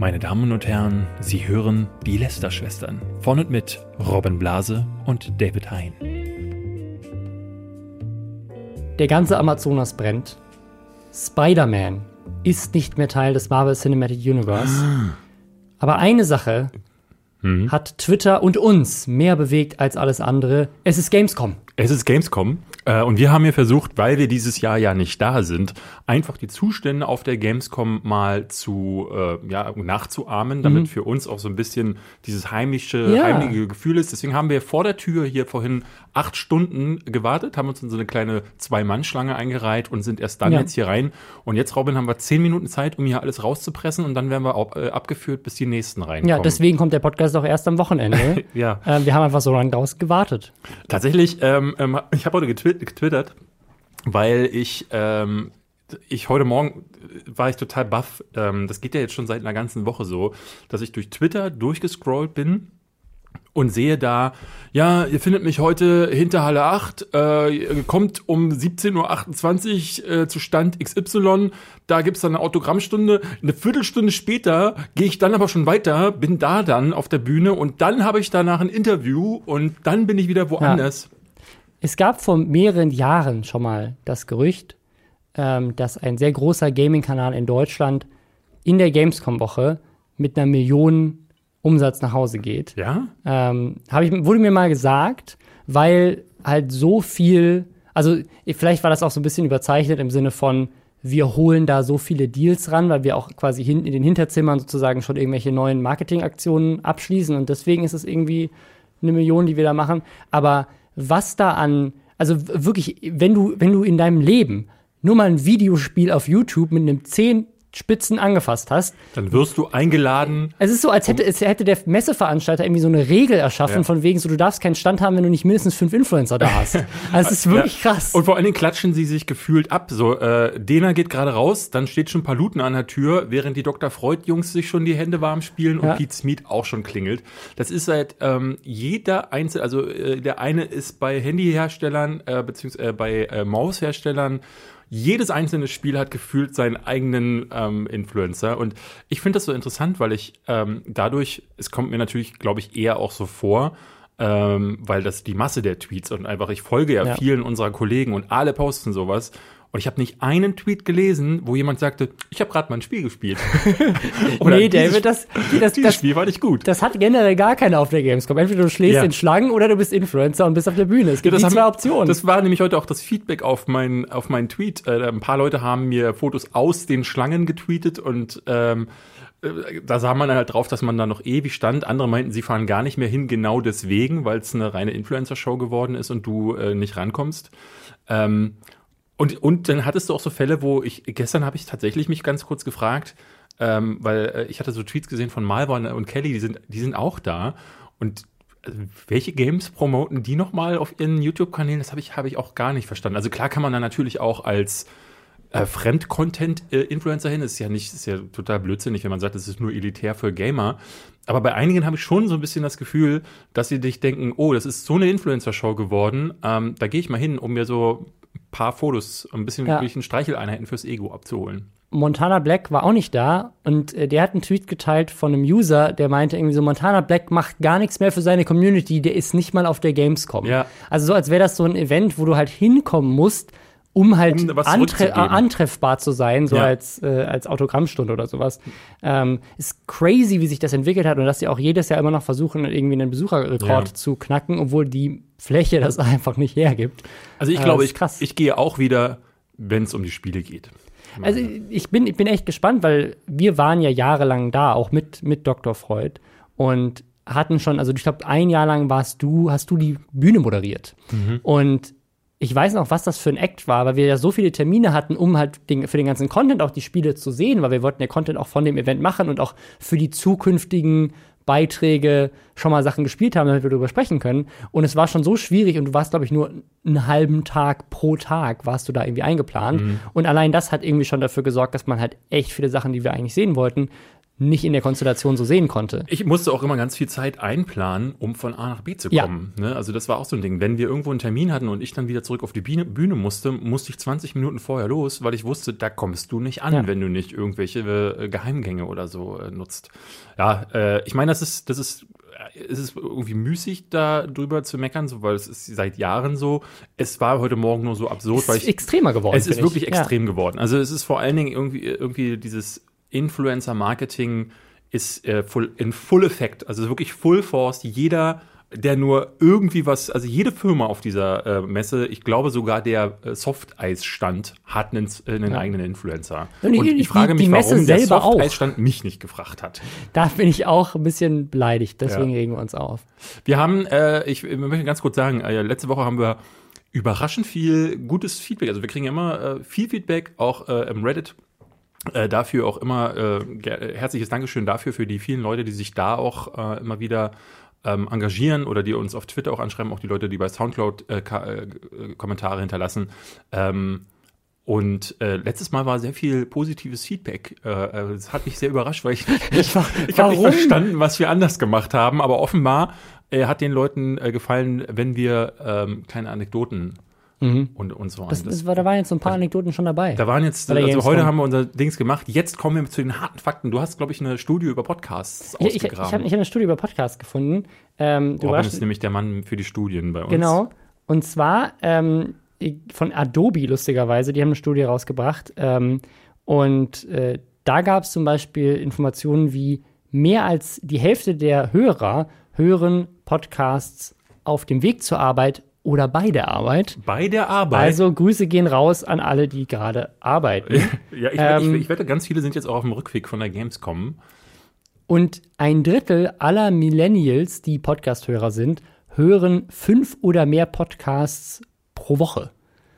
Meine Damen und Herren, Sie hören die Lester-Schwestern. Von und mit Robin Blase und David Hein. Der ganze Amazonas brennt. Spider-Man ist nicht mehr Teil des Marvel Cinematic Universe. Aber eine Sache hat Twitter und uns mehr bewegt als alles andere. Es ist Gamescom. Es ist Gamescom äh, und wir haben hier versucht, weil wir dieses Jahr ja nicht da sind, einfach die Zustände auf der Gamescom mal zu äh, ja, nachzuahmen, damit für uns auch so ein bisschen dieses heimische, Ja. heimliche Gefühl ist. Deswegen haben wir vor der Tür hier vorhin acht Stunden gewartet, haben uns in so eine kleine Zwei-Mann-Schlange eingereiht und sind erst dann Ja. jetzt hier rein. Und jetzt, Robin, haben wir zehn Minuten Zeit, um hier alles rauszupressen und dann werden wir auch, äh, abgeführt, bis die nächsten reinkommen. Ja, deswegen kommt der Podcast auch erst am Wochenende. Ja. äh, wir haben einfach so lange draus gewartet. Tatsächlich, ähm, ähm, ich habe heute getwi- getwittert, weil ich, ähm, ich heute Morgen äh, war ich total baff. Ähm, das geht ja jetzt schon seit einer ganzen Woche so, dass ich durch Twitter durchgescrollt bin und sehe da, ja, ihr findet mich heute hinter Halle 8, äh, kommt um 17.28 Uhr äh, zu Stand XY, da gibt's dann eine Autogrammstunde. Eine Viertelstunde später gehe ich dann aber schon weiter, bin da dann auf der Bühne und dann habe ich danach ein Interview und dann bin ich wieder woanders. Es gab vor mehreren Jahren schon mal das Gerücht, ähm, dass ein sehr großer Gaming-Kanal in Deutschland in der Gamescom-Woche mit einer Million Umsatz nach Hause geht. Ja? ähm, hab ich, wurde mir mal gesagt, weil halt so viel, also vielleicht war das auch so ein bisschen überzeichnet im Sinne von, wir holen da so viele Deals ran, weil wir auch quasi hin, in den Hinterzimmern sozusagen schon irgendwelche neuen Marketingaktionen abschließen und deswegen ist es irgendwie eine Million, die wir da machen. Aber was da an, also wirklich, wenn du, wenn du in deinem Leben nur mal ein Videospiel auf YouTube mit einem 10 Spitzen angefasst hast, Dann wirst du eingeladen. es ist so, als hätte, es hätte der Messeveranstalter irgendwie so eine Regel erschaffen, Ja. von wegen so, du darfst keinen Stand haben, wenn du nicht mindestens fünf Influencer da hast. Also es ist wirklich Ja. krass. Und vor allen Dingen klatschen sie sich gefühlt ab. So, äh, Dena geht gerade raus, dann steht schon Paluten an der Tür, während die Dr. Freud-Jungs sich schon die Hände warm spielen und Ja. Pete Smith auch schon klingelt. Das ist seit ähm, jeder einzelne, also äh, der eine ist bei Handyherstellern, äh, beziehungsweise äh, bei äh, Mausherstellern. Jedes einzelne Spiel hat gefühlt seinen eigenen ähm, Influencer. Und ich finde das so interessant, weil ich ähm, dadurch, es kommt mir natürlich, glaube ich, eher auch so vor, ähm, weil das die Masse der Tweets und einfach, ich folge ja, Ja. vielen unserer Kollegen und alle posten sowas. Und ich habe nicht einen Tweet gelesen, wo jemand sagte, ich habe gerade mal ein Spiel gespielt. Oder nee, David, das, das, Dieses das, Spiel war nicht gut. das hat generell gar keiner auf der Gamescom. Entweder du schlägst Ja. in Schlangen oder du bist Influencer und bist auf der Bühne. Es gibt haben- zwei Optionen. Das war nämlich heute auch das Feedback auf meinen auf meinen Tweet. Äh, ein paar Leute haben mir Fotos aus den Schlangen getweetet und ähm, äh, da sah man dann halt drauf, dass man da noch ewig stand. Andere meinten, sie fahren gar nicht mehr hin, genau deswegen, weil es eine reine Influencer-Show geworden ist und du äh, nicht rankommst. Ähm, und, und dann hattest du auch so Fälle, wo ich, gestern habe ich tatsächlich mich ganz kurz gefragt, ähm, weil äh, ich hatte so Tweets gesehen von Malva und, Kelly, die sind, die sind auch da. Und äh, welche Games promoten die nochmal auf ihren YouTube-Kanälen? Das habe ich, habe ich auch gar nicht verstanden. Also klar kann man da natürlich auch als äh, Fremd-Content-Influencer hin. Das ist ja nicht, ist ja total blödsinnig, wenn man sagt, das ist nur elitär für Gamer. Aber bei einigen habe ich schon so ein bisschen das Gefühl, dass sie dich denken, oh, das ist so eine Influencer-Show geworden. Ähm, da gehe ich mal hin, um mir so paar Fotos, ein bisschen Ja. wirklich ein Streicheleinheiten fürs Ego abzuholen. Montana Black war auch nicht da und äh, der hat einen Tweet geteilt von einem User, der meinte irgendwie so, Montana Black macht gar nichts mehr für seine Community, der ist nicht mal auf der Gamescom. Ja. Also so, als wäre das so ein Event, wo du halt hinkommen musst, um halt Um antre äh, antreffbar zu sein, so Ja. als, äh, als Autogrammstunde oder sowas. Ähm, ist crazy, wie sich das entwickelt hat und dass sie auch jedes Jahr immer noch versuchen, irgendwie einen Besucherrekord Ja. zu knacken, obwohl die Fläche das einfach nicht hergibt. Also ich Äh, glaube, ist ich, krass. ich gehe auch wieder, wenn es um die Spiele geht. Also ich bin, ich bin echt gespannt, weil wir waren ja jahrelang da, auch mit, mit Dr. Freud und hatten schon, also ich glaube, ein Jahr lang warst du, hast du die Bühne moderiert. Und ich weiß noch, was das für ein Act war, weil wir ja so viele Termine hatten, um halt den, für den ganzen Content auch die Spiele zu sehen, weil wir wollten ja Content auch von dem Event machen und auch für die zukünftigen Beiträge schon mal Sachen gespielt haben, damit wir darüber sprechen können. Und es war schon so schwierig und du warst, glaube ich, nur einen halben Tag pro Tag warst du da irgendwie eingeplant. Und allein das hat irgendwie schon dafür gesorgt, dass man halt echt viele Sachen, die wir eigentlich sehen wollten, nicht in der Konstellation so sehen konnte. Ich musste auch immer ganz viel Zeit einplanen, um von A nach B zu Ja. kommen. Ne? Also das war auch so ein Ding. Wenn wir irgendwo einen Termin hatten und ich dann wieder zurück auf die Bühne, Bühne musste, musste ich 20 Minuten vorher los, weil ich wusste, da kommst du nicht an, Ja. wenn du nicht irgendwelche äh, Geheimgänge oder so äh, nutzt. Ja, äh, ich meine, das ist, das ist, äh, es ist irgendwie müßig, da drüber zu meckern, so, weil es ist seit Jahren so. Es war heute Morgen nur so absurd, Es weil ist ich extremer geworden. es ist finde ich. wirklich extrem geworden. Also es ist vor allen Dingen irgendwie, irgendwie dieses Influencer-Marketing ist äh, full, in Full Effekt, also wirklich Full Force. Jeder, der nur irgendwie was, also jede Firma auf dieser äh, Messe, ich glaube sogar der äh, Softeis-Stand hat einen, äh, einen Ja. eigenen Influencer. Und Und, die- ich frage die mich, Messe warum der selber auch. Softeis-Stand mich nicht gefragt hat. Ja, da bin ich auch ein bisschen beleidigt, deswegen Ja. regen wir uns auf. Wir haben, äh, ich wir möchten ganz kurz sagen, äh, letzte Woche haben wir überraschend viel gutes Feedback. Also wir kriegen immer äh, viel Feedback, auch im Reddit. Äh, dafür auch immer äh, herzliches Dankeschön dafür für die vielen Leute, die sich da auch äh, immer wieder ähm, engagieren oder die uns auf Twitter auch anschreiben, auch die Leute, die bei Soundcloud äh, Ka äh, Kommentare hinterlassen. Ähm, und äh, letztes Mal war sehr viel positives Feedback. Äh, äh, das hat mich sehr überrascht, weil ich, ich, ich habe nicht verstanden, was wir anders gemacht haben. Aber offenbar äh, hat den Leuten äh, gefallen, wenn wir ähm, kleine Anekdoten und, und so. Das, das war, da waren jetzt so ein paar Anekdoten schon dabei. da waren jetzt, also Gamescom. heute haben wir unser Dings gemacht. Jetzt kommen wir zu den harten Fakten. Du hast, glaube ich, eine Studie über Podcasts ich ich, ich habe ausgegraben. ich hab eine Studie über Podcast gefunden. Ähm, du Robin warst- ist nämlich der Mann für die Studien bei uns. Genau. Und zwar ähm, von Adobe, lustigerweise. Die haben eine Studie rausgebracht. Ähm, und äh, da gab es zum Beispiel Informationen wie mehr als die Hälfte der Hörer hören Podcasts auf dem Weg zur Arbeit oder bei der Arbeit. Bei der Arbeit. Also Grüße gehen raus an alle, die gerade arbeiten. ja, ich, ähm, ich, ich wette, ganz viele sind jetzt auch auf dem Rückweg von der Gamescom. Und ein Drittel aller Millennials, die Podcast-Hörer sind, hören fünf oder mehr Podcasts pro Woche.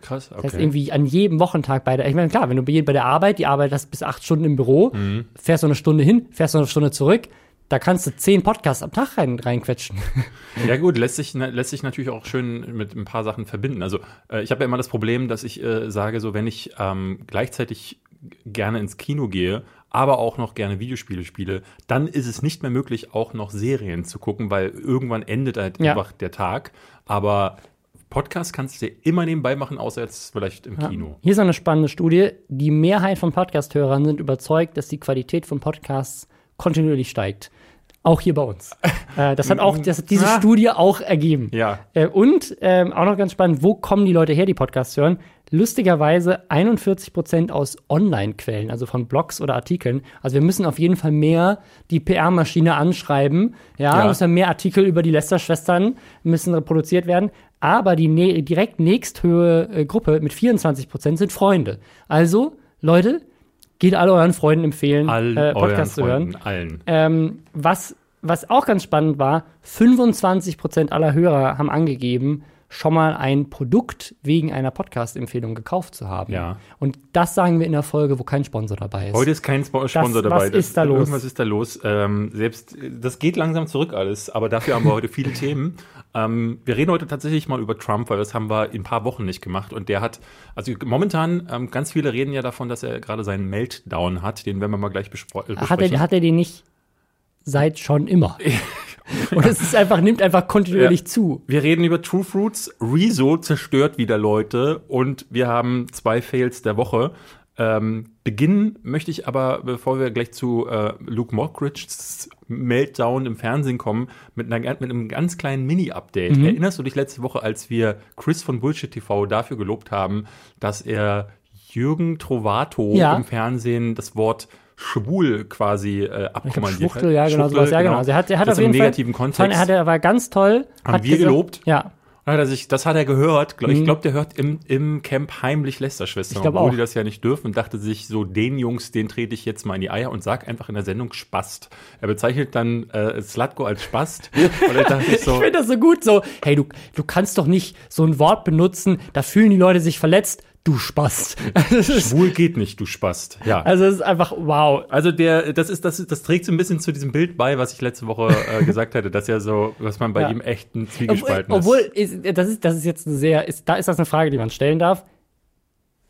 Krass, Das heißt, okay. irgendwie an jedem Wochentag bei der, ich meine, klar, wenn du bei bei der Arbeit, die Arbeit hast bis acht Stunden im Büro, Mhm. fährst du eine Stunde hin, fährst du eine Stunde zurück, da kannst du zehn Podcasts am Tag rein, reinquetschen. Ja gut, lässt sich, lässt sich natürlich auch schön mit ein paar Sachen verbinden. Also äh, ich habe ja immer das Problem, dass ich äh, sage, so wenn ich ähm, gleichzeitig gerne ins Kino gehe, aber auch noch gerne Videospiele spiele, dann ist es nicht mehr möglich, auch noch Serien zu gucken, weil irgendwann endet halt Ja. einfach der Tag. Aber Podcast kannst du dir immer nebenbei machen, außer jetzt vielleicht im Kino. Hier ist noch eine spannende Studie. Die Mehrheit von Podcast-Hörern sind überzeugt, dass die Qualität von Podcasts kontinuierlich steigt. Auch hier bei uns. äh, das hat auch das hat diese Ah. Studie auch ergeben. Ja. Äh, und ähm, auch noch ganz spannend, wo kommen die Leute her, die Podcasts hören? Lustigerweise 41 Prozent aus Online-Quellen, also von Blogs oder Artikeln. Also wir müssen auf jeden Fall mehr die PR-Maschine anschreiben. Ja, Ja. müssen mehr Artikel über die Lester-Schwestern müssen reproduziert werden. Aber die ne direkt nächsthöhe äh, Gruppe mit 24 Prozent sind Freunde. Also, Leute, geht alle euren Freunden empfehlen, All äh, euren Podcasts zu hören. Allen. Ähm, was, was auch ganz spannend war, 25% aller Hörer haben angegeben, schon mal ein Produkt wegen einer Podcast-Empfehlung gekauft zu haben. Ja. Und das sagen wir in der Folge, wo kein Sponsor dabei ist. Heute ist kein Spo- Sponsor was dabei. ist da los? Irgendwas ist da los. Ähm, selbst das geht langsam zurück alles, aber dafür haben wir heute viele Themen. Ähm, wir reden heute tatsächlich mal über Trump, weil das haben wir in ein paar Wochen nicht gemacht. Und der hat, also momentan, ähm, ganz viele reden ja davon, dass er gerade seinen Meltdown hat. Den werden wir mal gleich äh, besprechen. hat, er, hat er den nicht seit schon immer? Und es ist einfach, nimmt einfach kontinuierlich Ja. zu. Wir reden über True Fruits. Rezo zerstört wieder Leute und wir haben zwei Fails der Woche. Ähm, beginnen möchte ich aber, bevor wir gleich zu äh, Luke Mockridge's Meltdown im Fernsehen kommen, mit, einer, mit einem ganz kleinen Mini-Update. Mhm. Erinnerst du dich letzte Woche, als wir Chris von Bullshit TV dafür gelobt haben, dass er Jürgen Trovato Ja. im Fernsehen das Wort schwul quasi äh, Ich abkommandiert Schwuchtel, ja, genau, sowas, ja, genau. Also er hat, er hat das auf im jeden Fall, negativen fand, Kontext. er, hat, er war ganz toll. Haben wir gelobt? Ja, Hat er sich, das hat er gehört. Glaub- Mhm. Ich glaube, der hört im, im Camp heimlich Lästerschwestern, Ich glaub obwohl auch. die das ja nicht dürfen und dachte sich, so den Jungs, den trete ich jetzt mal in die Eier und sag einfach in der Sendung Spast. Er bezeichnet dann äh, Slatko als Spast. und da dachte ich Ich so, finde das so gut, so, hey, du, du kannst doch nicht so ein Wort benutzen, da fühlen die Leute sich verletzt, du Spast. Schwul geht nicht, du Spast. Ja. also es ist einfach, wow. Also der, das ist, das, das trägt so ein bisschen zu diesem Bild bei, was ich letzte Woche äh, gesagt hatte, dass ja so, was man bei Ja. ihm echt ein Obwohl, Zwiegespalten obwohl ist. ist, das, ist, das ist jetzt eine sehr, ist, da ist das eine Frage, die man stellen darf.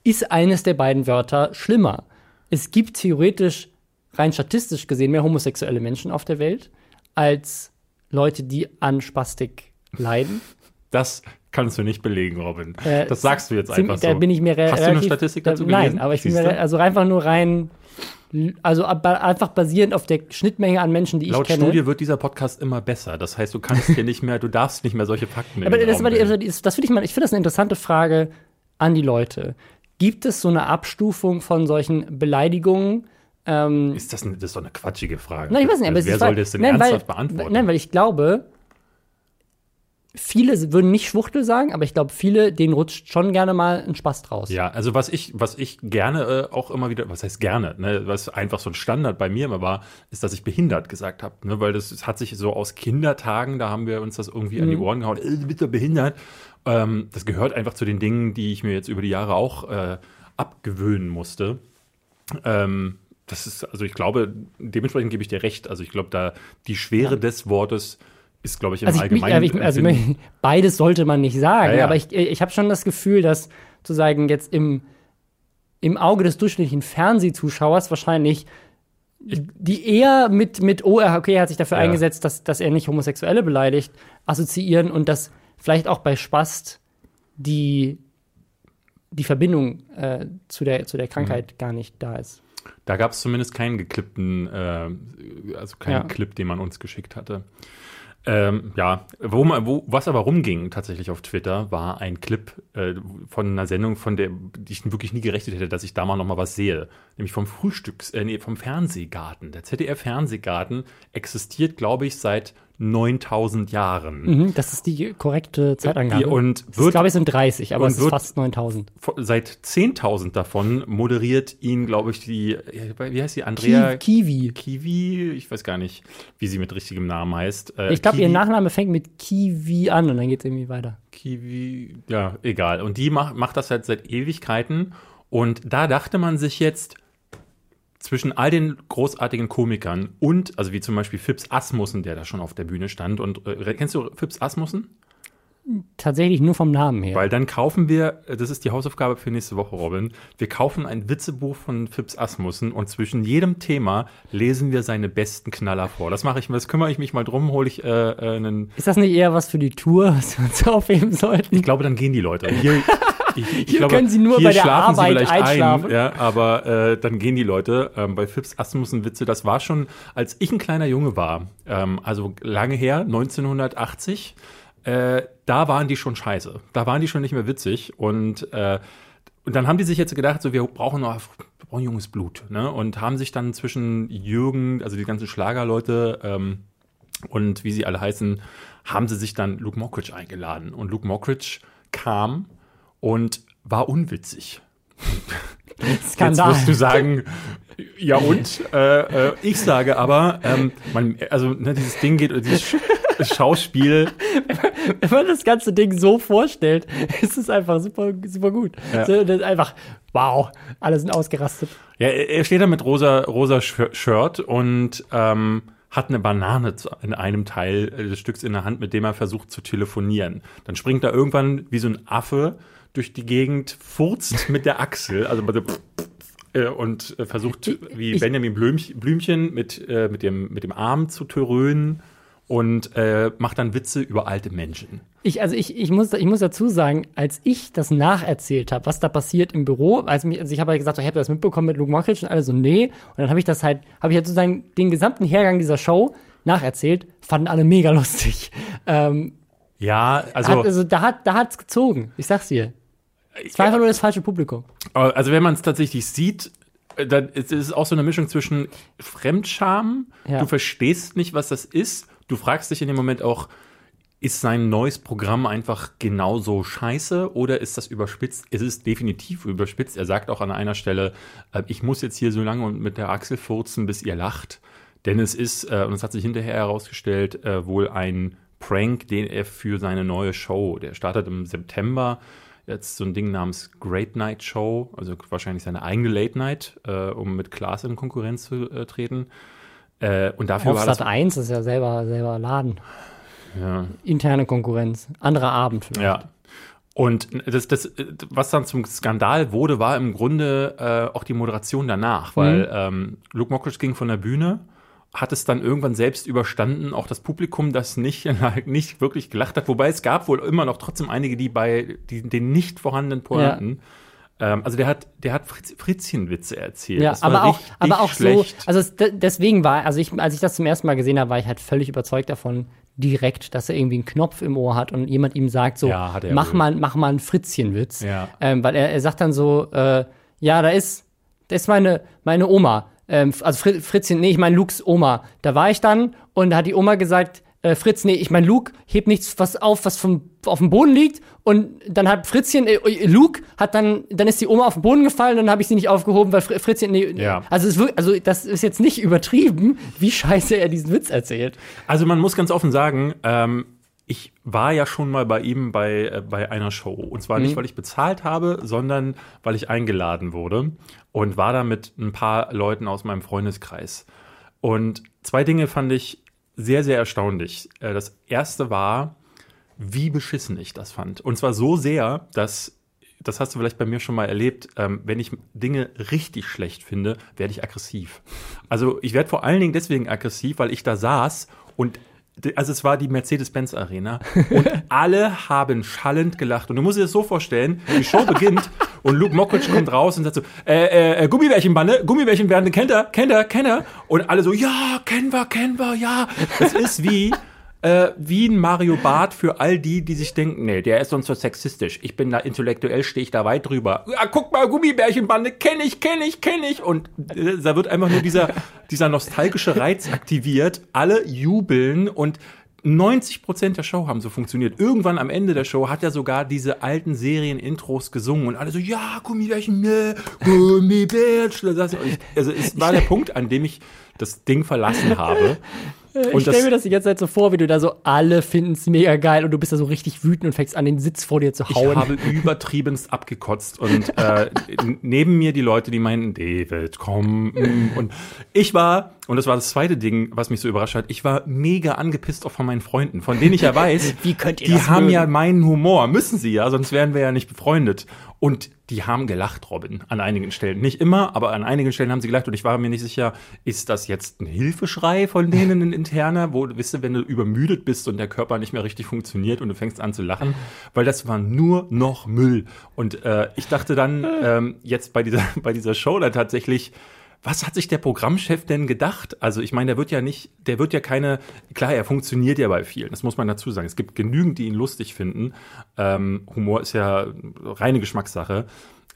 Ist eines der beiden Wörter schlimmer? Es gibt theoretisch rein statistisch gesehen mehr homosexuelle Menschen auf der Welt als Leute, die an Spastik leiden. Das kannst du nicht belegen, Robin. Äh, das sagst du jetzt einfach so. Da bin ich mir Hast du eine relativ- Statistik dazu da, Nein, gelesen? aber ich bin Siehst mir also einfach nur rein, also ab- einfach basierend auf der Schnittmenge an Menschen, die ich Laut kenne. Studie wird dieser Podcast immer besser. Das heißt, du kannst hier nicht mehr, du darfst nicht mehr solche Fakten Aber das, also das, das finde ich mal, ich finde das eine interessante Frage an die Leute. Gibt es so eine Abstufung von solchen Beleidigungen? Ähm, Ist das, ein- das ist doch eine quatschige Frage. nein, ich weiß nicht, aber es Wer soll das denn nein, ernsthaft weil, beantworten? Nein, weil ich glaube, viele würden nicht Schwuchtel sagen, aber ich glaube, viele, denen rutscht schon gerne mal ein Spaß draus. Ja, also was ich, was ich gerne äh, auch immer wieder, was heißt gerne, ne, was einfach so ein Standard bei mir immer war, ist, dass ich behindert gesagt habe, ne, weil das, das hat sich so aus Kindertagen, da haben wir uns das irgendwie an die Mhm. Ohren gehauen, äh, doch behindert. Ähm, das gehört einfach zu den Dingen, die ich mir jetzt über die Jahre auch äh, abgewöhnen musste. Ähm, das ist, also ich glaube, dementsprechend gebe ich dir recht. Also ich glaube, da die Schwere des Wortes ist, glaube ich, im Also, ich, Allgemeinen. also, ich, also beides sollte man nicht sagen, Ja, ja. aber ich, ich habe schon das Gefühl, dass zu sagen, jetzt im, im Auge des durchschnittlichen Fernsehzuschauers wahrscheinlich die eher mit, mit oh, okay, er hat sich dafür Ja. eingesetzt, dass, dass er nicht Homosexuelle beleidigt, assoziieren und dass vielleicht auch bei Spast die, die Verbindung äh, zu, der, zu der Mhm. Krankheit gar nicht da ist. Da gab es zumindest keinen geklippten, äh, also keinen. Clip, den man uns geschickt hatte. Ähm, ja, wo, wo, was aber rumging tatsächlich auf Twitter, war ein Clip äh, von einer Sendung, von der die ich wirklich nie gerechnet hätte, dass ich da mal noch mal was sehe. Nämlich vom Frühstücks, äh, nee, vom Fernsehgarten. Der ZDF-Fernsehgarten existiert, glaube ich, seit 9000 Jahren. Mhm, das ist die korrekte Zeitangabe. Und wird- ist, glaube ich, sind 30, aber es ist fast 9000. Seit 10.000 davon moderiert ihn, glaube ich, die, wie heißt die, Andrea Kiwi. Kiwi, ich weiß gar nicht, wie sie mit richtigem Namen heißt. Äh, Ich glaube, ihr Nachname fängt mit Kiwi an und dann geht es irgendwie weiter. Kiwi, ja, egal. Und die macht, macht das halt seit Ewigkeiten. Und da dachte man sich jetzt, zwischen all den großartigen Komikern und, also wie zum Beispiel Fips Asmussen, der da schon auf der Bühne stand. Und äh, kennst du Fips Asmussen? Tatsächlich nur vom Namen her. Weil dann kaufen wir, das ist die Hausaufgabe für nächste Woche, Robin, wir kaufen ein Witzebuch von Fips Asmussen und zwischen jedem Thema lesen wir seine besten Knaller vor. Das mache ich, das kümmere ich mich mal drum, hole ich äh, äh, einen ist das nicht eher was für die Tour, was wir uns aufheben sollten? Ich glaube, dann gehen die Leute. Hier, ich, ich Hier glaube, können sie nur bei der schlafen Arbeit sie vielleicht einschlafen. Ein, ja, aber äh, dann gehen die Leute. Ähm, bei Fips Asmussen Witze, das war schon, als ich ein kleiner Junge war, ähm, also lange her, 1980, äh, da waren die schon scheiße. Da waren die schon nicht mehr witzig. Und, äh, und dann haben die sich jetzt gedacht, so wir brauchen noch wir brauchen junges Blut. Ne? Und haben sich dann zwischen Jürgen, also die ganzen Schlagerleute, ähm, und wie sie alle heißen, haben sie sich dann Luke Mockridge eingeladen. Und Luke Mockridge kam und war unwitzig. Skandal. Jetzt wirst du sagen, ja und? Äh, äh, ich sage aber, ähm, man, also ne, dieses Ding geht, dieses Sch Schauspiel, Wenn man das ganze Ding so vorstellt, ist es einfach super, super gut. Ja. So, das ist einfach, wow, alle sind ausgerastet. ja, er steht da mit rosa, rosa Sh- Shirt und ähm, hat eine Banane in einem Teil des Stücks in der Hand, mit dem er versucht zu telefonieren. Dann springt er irgendwann wie so ein Affe durch die Gegend, furzt mit der Achsel, also dem äh, und äh, versucht wie ich- Benjamin Blümchen, Blümchen mit, äh, mit, dem, mit dem Arm zu törönen und äh, macht dann Witze über alte Menschen. Ich, also ich, ich, muss, ich muss dazu sagen, als ich das nacherzählt habe, was da passiert im Büro, als mich, also ich habe halt gesagt, so, ich habe das mitbekommen mit Luke Mockridge und alle so, nee. Und dann habe ich das halt, habe ich halt sozusagen den gesamten Hergang dieser Show nacherzählt, fanden alle mega lustig. Ähm, Ja, also, hat, also da hat da hat's gezogen. Ich sag's dir. Es war einfach nur das falsche Publikum. also wenn man es tatsächlich sieht, äh, dann ist es auch so eine Mischung zwischen Fremdscham, Ja. du verstehst nicht, was das ist, du fragst dich in dem Moment auch, ist sein neues Programm einfach genauso scheiße oder ist das überspitzt? Es ist definitiv überspitzt. Er sagt auch an einer Stelle, äh, ich muss jetzt hier so lange und mit der Achsel furzen, bis ihr lacht. Denn es ist, äh, und es hat sich hinterher herausgestellt, wohl ein Prank, den er für seine neue Show, der startet im September, jetzt so ein Ding namens Great Night Show, also wahrscheinlich seine eigene Late Night, äh, um mit Klaas in Konkurrenz zu äh, treten. Äh, und dafür Auf war das Sat 1 ist ja selber, selber Laden. ja, Interne Konkurrenz. Anderer Abend vielleicht. Ja. Und das, das, was dann zum Skandal wurde, war im Grunde äh, auch die Moderation danach, weil ähm, Luke Mockridge ging von der Bühne, hat es dann irgendwann selbst überstanden, auch das Publikum, das nicht, nicht wirklich gelacht hat, wobei es gab wohl immer noch trotzdem einige, die bei die, den nicht vorhandenen Pointen ähm, also der hat, der hat Fritz, Fritzchenwitze erzählt. Ja, aber auch, aber auch schlecht. so, also es, de- deswegen war, also ich, als ich das zum ersten Mal gesehen habe, war ich halt völlig überzeugt davon, direkt, dass er irgendwie einen Knopf im Ohr hat und jemand ihm sagt so, Ja, mach wohl. mal, mach mal einen Fritzchenwitz. Ja. Ähm, weil er, er sagt dann so, äh, ja, da ist, da ist meine, meine Oma. Ähm, also Fri- Fritzchen, nee, ich meine Lukes Oma. Da war ich dann und da hat die Oma gesagt, äh, Fritz, nee, ich meine Luke, heb nichts was auf, was vom, auf dem Boden liegt. Und dann hat Fritzchen, äh, äh, Luke hat dann, dann ist die Oma auf den Boden gefallen, dann habe ich sie nicht aufgehoben, weil Fr Fritzchen, nee, Ja. also, es also das ist jetzt nicht übertrieben, wie scheiße er diesen Witz erzählt. Also man muss ganz offen sagen, ähm, ich war ja schon mal bei ihm bei, äh, bei einer Show. Und zwar nicht, weil ich bezahlt habe, sondern weil ich eingeladen wurde und war da mit ein paar Leuten aus meinem Freundeskreis. Und zwei Dinge fand ich sehr, sehr erstaunlich. Äh, Das erste war, wie beschissen ich das fand. Und zwar so sehr, dass, das hast du vielleicht bei mir schon mal erlebt, ähm, wenn ich Dinge richtig schlecht finde, werde ich aggressiv. Also ich werde vor allen Dingen deswegen aggressiv, weil ich da saß und also es war die Mercedes-Benz Arena und alle haben schallend gelacht. Und du musst dir das so vorstellen, die Show beginnt und Luke Mockridge kommt raus und sagt so, äh, äh, äh, Gummibärchenbande, Gummibärchenbande, kennt er, kennt er, kennt er? Und alle so, ja, kennen wir, kennen wir, ja. Das ist wie, äh, wie ein Mario Barth für all die, die sich denken, nee, der ist sonst so sexistisch. Ich bin da intellektuell, stehe ich da weit drüber. Ja, guck mal, Gummibärchenbande, kenne ich, kenne ich, kenne ich. Und äh, da wird einfach nur dieser, dieser nostalgische Reiz aktiviert. Alle jubeln und 90 Prozent der Show haben so funktioniert. Irgendwann am Ende der Show hat er sogar diese alten Serien-Intros gesungen und alle so, ja, Gummibärchen, ne, Gummibärchen. Also es war der Punkt, an dem ich das Ding verlassen habe. ich stelle mir das die ganze Zeit so vor, wie du da so, alle finden es mega geil und du bist da so richtig wütend und fängst an, den Sitz vor dir zu Ich hauen. habe übertriebenst abgekotzt und äh, neben mir die Leute, die meinten, David, komm. mm. Und ich war, und das war das zweite Ding, was mich so überrascht hat, ich war mega angepisst auch von meinen Freunden, von denen ich ja weiß, Wie könnt ihr die haben mögen? ja meinen Humor, müssen sie ja, sonst wären wir ja nicht befreundet. Und die haben gelacht, Robin, an einigen Stellen. Nicht immer, aber an einigen Stellen haben sie gelacht und ich war mir nicht sicher, ist das jetzt ein Hilfeschrei von denen ein interner, wo, wisst ihr, wenn du übermüdet bist und der Körper nicht mehr richtig funktioniert und du fängst an zu lachen, weil das war nur noch Müll. Und äh, ich dachte dann ähm, jetzt bei dieser, bei dieser Show da tatsächlich, was hat sich der Programmchef denn gedacht? Also ich meine, der wird ja nicht, der wird ja keine, klar, er funktioniert ja bei vielen, das muss man dazu sagen. Es gibt genügend, die ihn lustig finden. Ähm, Humor ist ja reine Geschmackssache,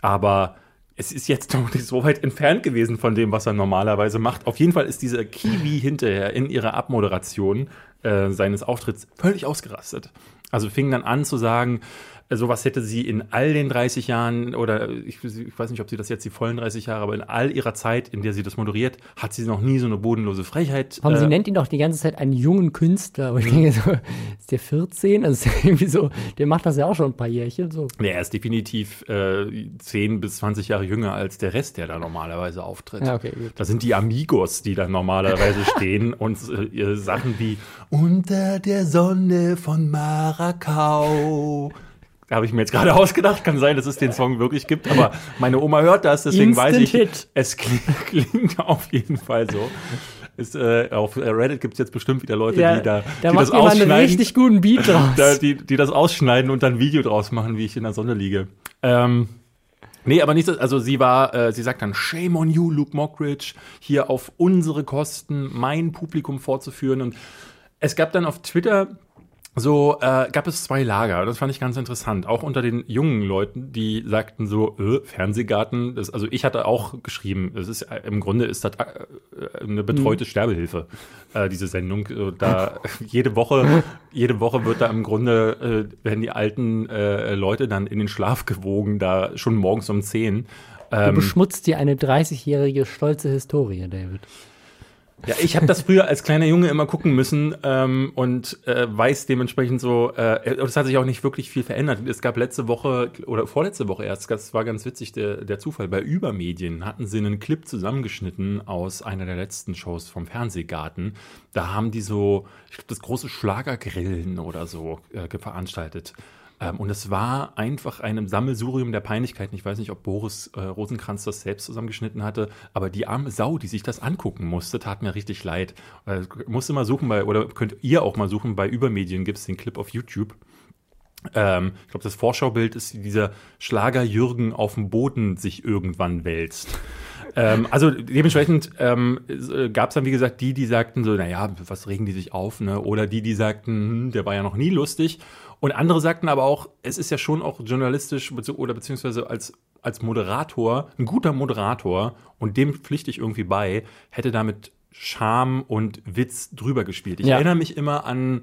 aber es ist jetzt doch nicht so weit entfernt gewesen von dem, was er normalerweise macht. Auf jeden Fall ist dieser Kiwi hinterher in ihrer Abmoderation äh, seines Auftritts völlig ausgerastet. Also fing dann an zu sagen, sowas hätte sie in all den 30 Jahren oder ich, ich weiß nicht, ob sie das jetzt die vollen 30 Jahre, aber in all ihrer Zeit, in der sie das moderiert, hat sie noch nie so eine bodenlose Frechheit. Sie äh, nennt ihn doch die ganze Zeit einen jungen Künstler. Aber ich denke so, ist der 14? Also ist irgendwie so, der macht das ja auch schon ein paar Jährchen. So. Nee, er ist definitiv äh, 10 bis 20 Jahre jünger als der Rest, der da normalerweise auftritt. Ja, okay, gut. Das sind die Amigos, die da normalerweise stehen und äh, Sachen wie Unter der Sonne von Marakau. Habe ich mir jetzt gerade ausgedacht. Kann sein, dass es den Song wirklich gibt, aber meine Oma hört das, deswegen Instant weiß ich, Hit. es klingt, klingt auf jeden Fall so. Ist, äh, auf Reddit gibt es jetzt bestimmt wieder Leute, Ja, die da da die das jemand einen ausschneiden richtig guten Beat draus. da, die, die das ausschneiden und dann ein Video draus machen, wie ich in der Sonne liege. Ähm, nee, aber nicht, also sie war, äh, sie sagt dann, shame on you, Luke Mockridge, hier auf unsere Kosten mein Publikum vorzuführen. Und es gab dann auf Twitter so, äh, gab es zwei Lager. Das fand ich ganz interessant. Auch unter den jungen Leuten, die sagten so, äh, Fernsehgarten. Das, also ich hatte auch geschrieben, es ist äh, im Grunde ist das äh, eine betreute Sterbehilfe, äh, diese Sendung. Äh, Da jede Woche, jede Woche wird da im Grunde, äh, werden die alten äh, Leute dann in den Schlaf gewogen, da schon morgens um 10. Du Ähm, beschmutzt dir eine 30-jährige stolze Historie, David. Ja, ich habe das früher als kleiner Junge immer gucken müssen ähm, und äh, weiß dementsprechend so, äh, es hat sich auch nicht wirklich viel verändert. Es gab letzte Woche oder vorletzte Woche erst, das war ganz witzig, der, der Zufall, bei Übermedien hatten sie einen Clip zusammengeschnitten aus einer der letzten Shows vom Fernsehgarten. Da haben die so, ich glaube, das große Schlagergrillen oder so äh, veranstaltet. Ähm, und es war einfach ein Sammelsurium der Peinlichkeiten. Ich weiß nicht, ob Boris äh, Rosenkranz das selbst zusammengeschnitten hatte, aber die arme Sau, die sich das angucken musste, tat mir richtig leid. Äh, musste mal suchen bei, oder könnt ihr auch mal suchen, bei Übermedien gibt es den Clip auf YouTube. Ähm, ich glaube, das Vorschaubild ist dieser Schlager Jürgen auf dem Boden sich irgendwann wälzt. Ähm, also dementsprechend ähm, gab es dann, wie gesagt, die, die sagten so, naja, was regen die sich auf, ne? Oder die, die sagten, hm, der war ja noch nie lustig. Und andere sagten aber auch, es ist ja schon auch journalistisch oder beziehungsweise als, als Moderator, ein guter Moderator, und dem pflichte ich irgendwie bei, hätte damit Charme und Witz drüber gespielt. Ich Ja. erinnere mich immer an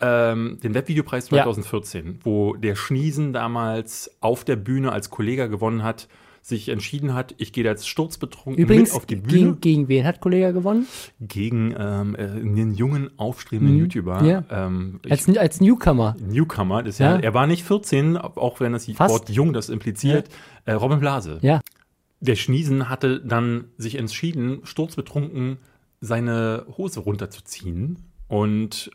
ähm, den Webvideopreis Ja. 2014, wo der Schniesen damals auf der Bühne als Kollege gewonnen hat, sich entschieden hat, ich gehe jetzt sturzbetrunken Übrigens, mit auf die Bühne gegen, gegen wen hat Kollege gewonnen? gegen ähm, äh, einen jungen, aufstrebenden Mhm. YouTuber. Ja. Ähm, ich, Als, als Newcomer. Newcomer, das ist ja. Ja. er war nicht 14, auch wenn das Fast. Wort jung das impliziert. Äh, Robin Blase. Ja. Der Schniesen hatte dann sich entschieden, sturzbetrunken seine Hose runterzuziehen und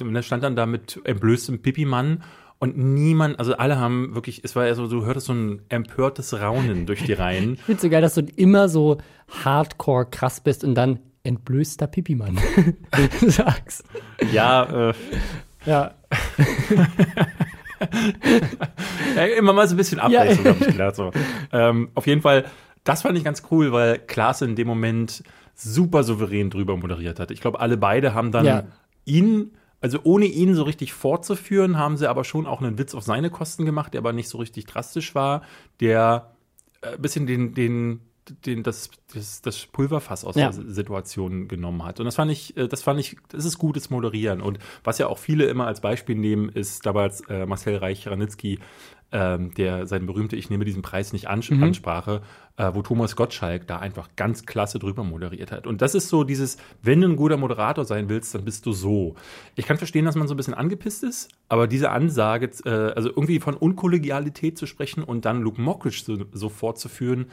er stand dann da mit entblößtem Pipimann und niemand, also alle haben wirklich, es war ja so, du hörtest so ein empörtes Raunen durch die Reihen. Ich find's so geil, dass du immer so hardcore krass bist und dann entblößter Pipimann sagst. ja, äh, Ja. Ja, immer mal so ein bisschen Ja. Abwechslung, habe ich gedacht. So. Ähm, auf jeden Fall, das fand ich ganz cool, weil Klaas in dem Moment super souverän drüber moderiert hat. Ich glaube, alle beide haben dann Ja. ihn, also ohne ihn so richtig fortzuführen, haben sie aber schon auch einen Witz auf seine Kosten gemacht, der aber nicht so richtig drastisch war, der äh, ein bisschen den, den, den, das, das, das Pulverfass aus Ja. der Situation genommen hat. Und das fand ich, äh, das fand ich, das ist gutes Moderieren. Und was ja auch viele immer als Beispiel nehmen, ist damals äh, Marcel Reich-Ranitzky, ähm, der seine berühmte Ich nehme diesen Preis nicht an Mhm. Ansprache, äh, wo Thomas Gottschalk da einfach ganz klasse drüber moderiert hat. Und das ist so dieses, wenn du ein guter Moderator sein willst, dann bist du so. Ich kann verstehen, dass man so ein bisschen angepisst ist, aber diese Ansage, äh, also irgendwie von Unkollegialität zu sprechen und dann Luke Mockridge so, so fortzuführen,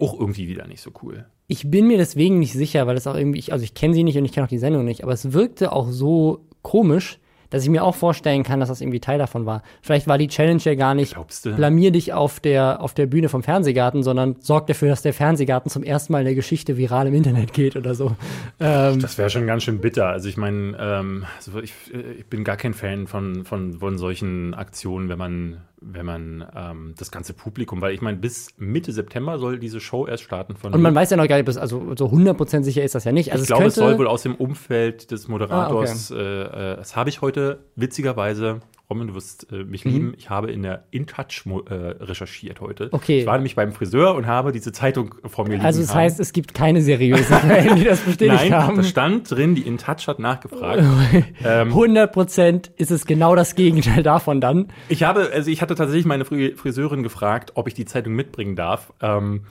auch irgendwie wieder nicht so cool. Ich bin mir deswegen nicht sicher, weil es auch irgendwie, ich, also ich kenne sie nicht und ich kenne auch die Sendung nicht, aber es wirkte auch so komisch, dass ich mir auch vorstellen kann, dass das irgendwie Teil davon war. Vielleicht war die Challenge ja gar nicht, Glaubst du? blamier dich auf der, auf der Bühne vom Fernsehgarten, sondern sorg dafür, dass der Fernsehgarten zum ersten Mal in der Geschichte viral im Internet geht oder so. Ähm, Das wäre schon ganz schön bitter. Also ich meine, ähm, also ich, äh, ich bin gar kein Fan von, von, von solchen Aktionen, wenn man, wenn man ähm, das ganze Publikum, weil ich meine, bis Mitte September soll diese Show erst starten von und man weiß ja noch gar nicht, also so 100% sicher ist das ja nicht. Also ich glaube, es soll wohl aus dem Umfeld des Moderators, äh, äh, das habe ich heute witzigerweise, Robin, du wirst äh, mich lieben, ich habe in der InTouch äh, recherchiert heute. Mhm. Okay. Ich war nämlich beim Friseur und habe diese Zeitung vor mir liegen also es haben. heißt, es gibt keine seriösen Quellen, die das bestätigt Nein, haben. da stand drin, die InTouch hat nachgefragt. ähm, 100% ist es genau das Gegenteil davon dann. Ich habe, also ich hatte tatsächlich meine Fri- Friseurin gefragt, ob ich die Zeitung mitbringen darf. Ähm,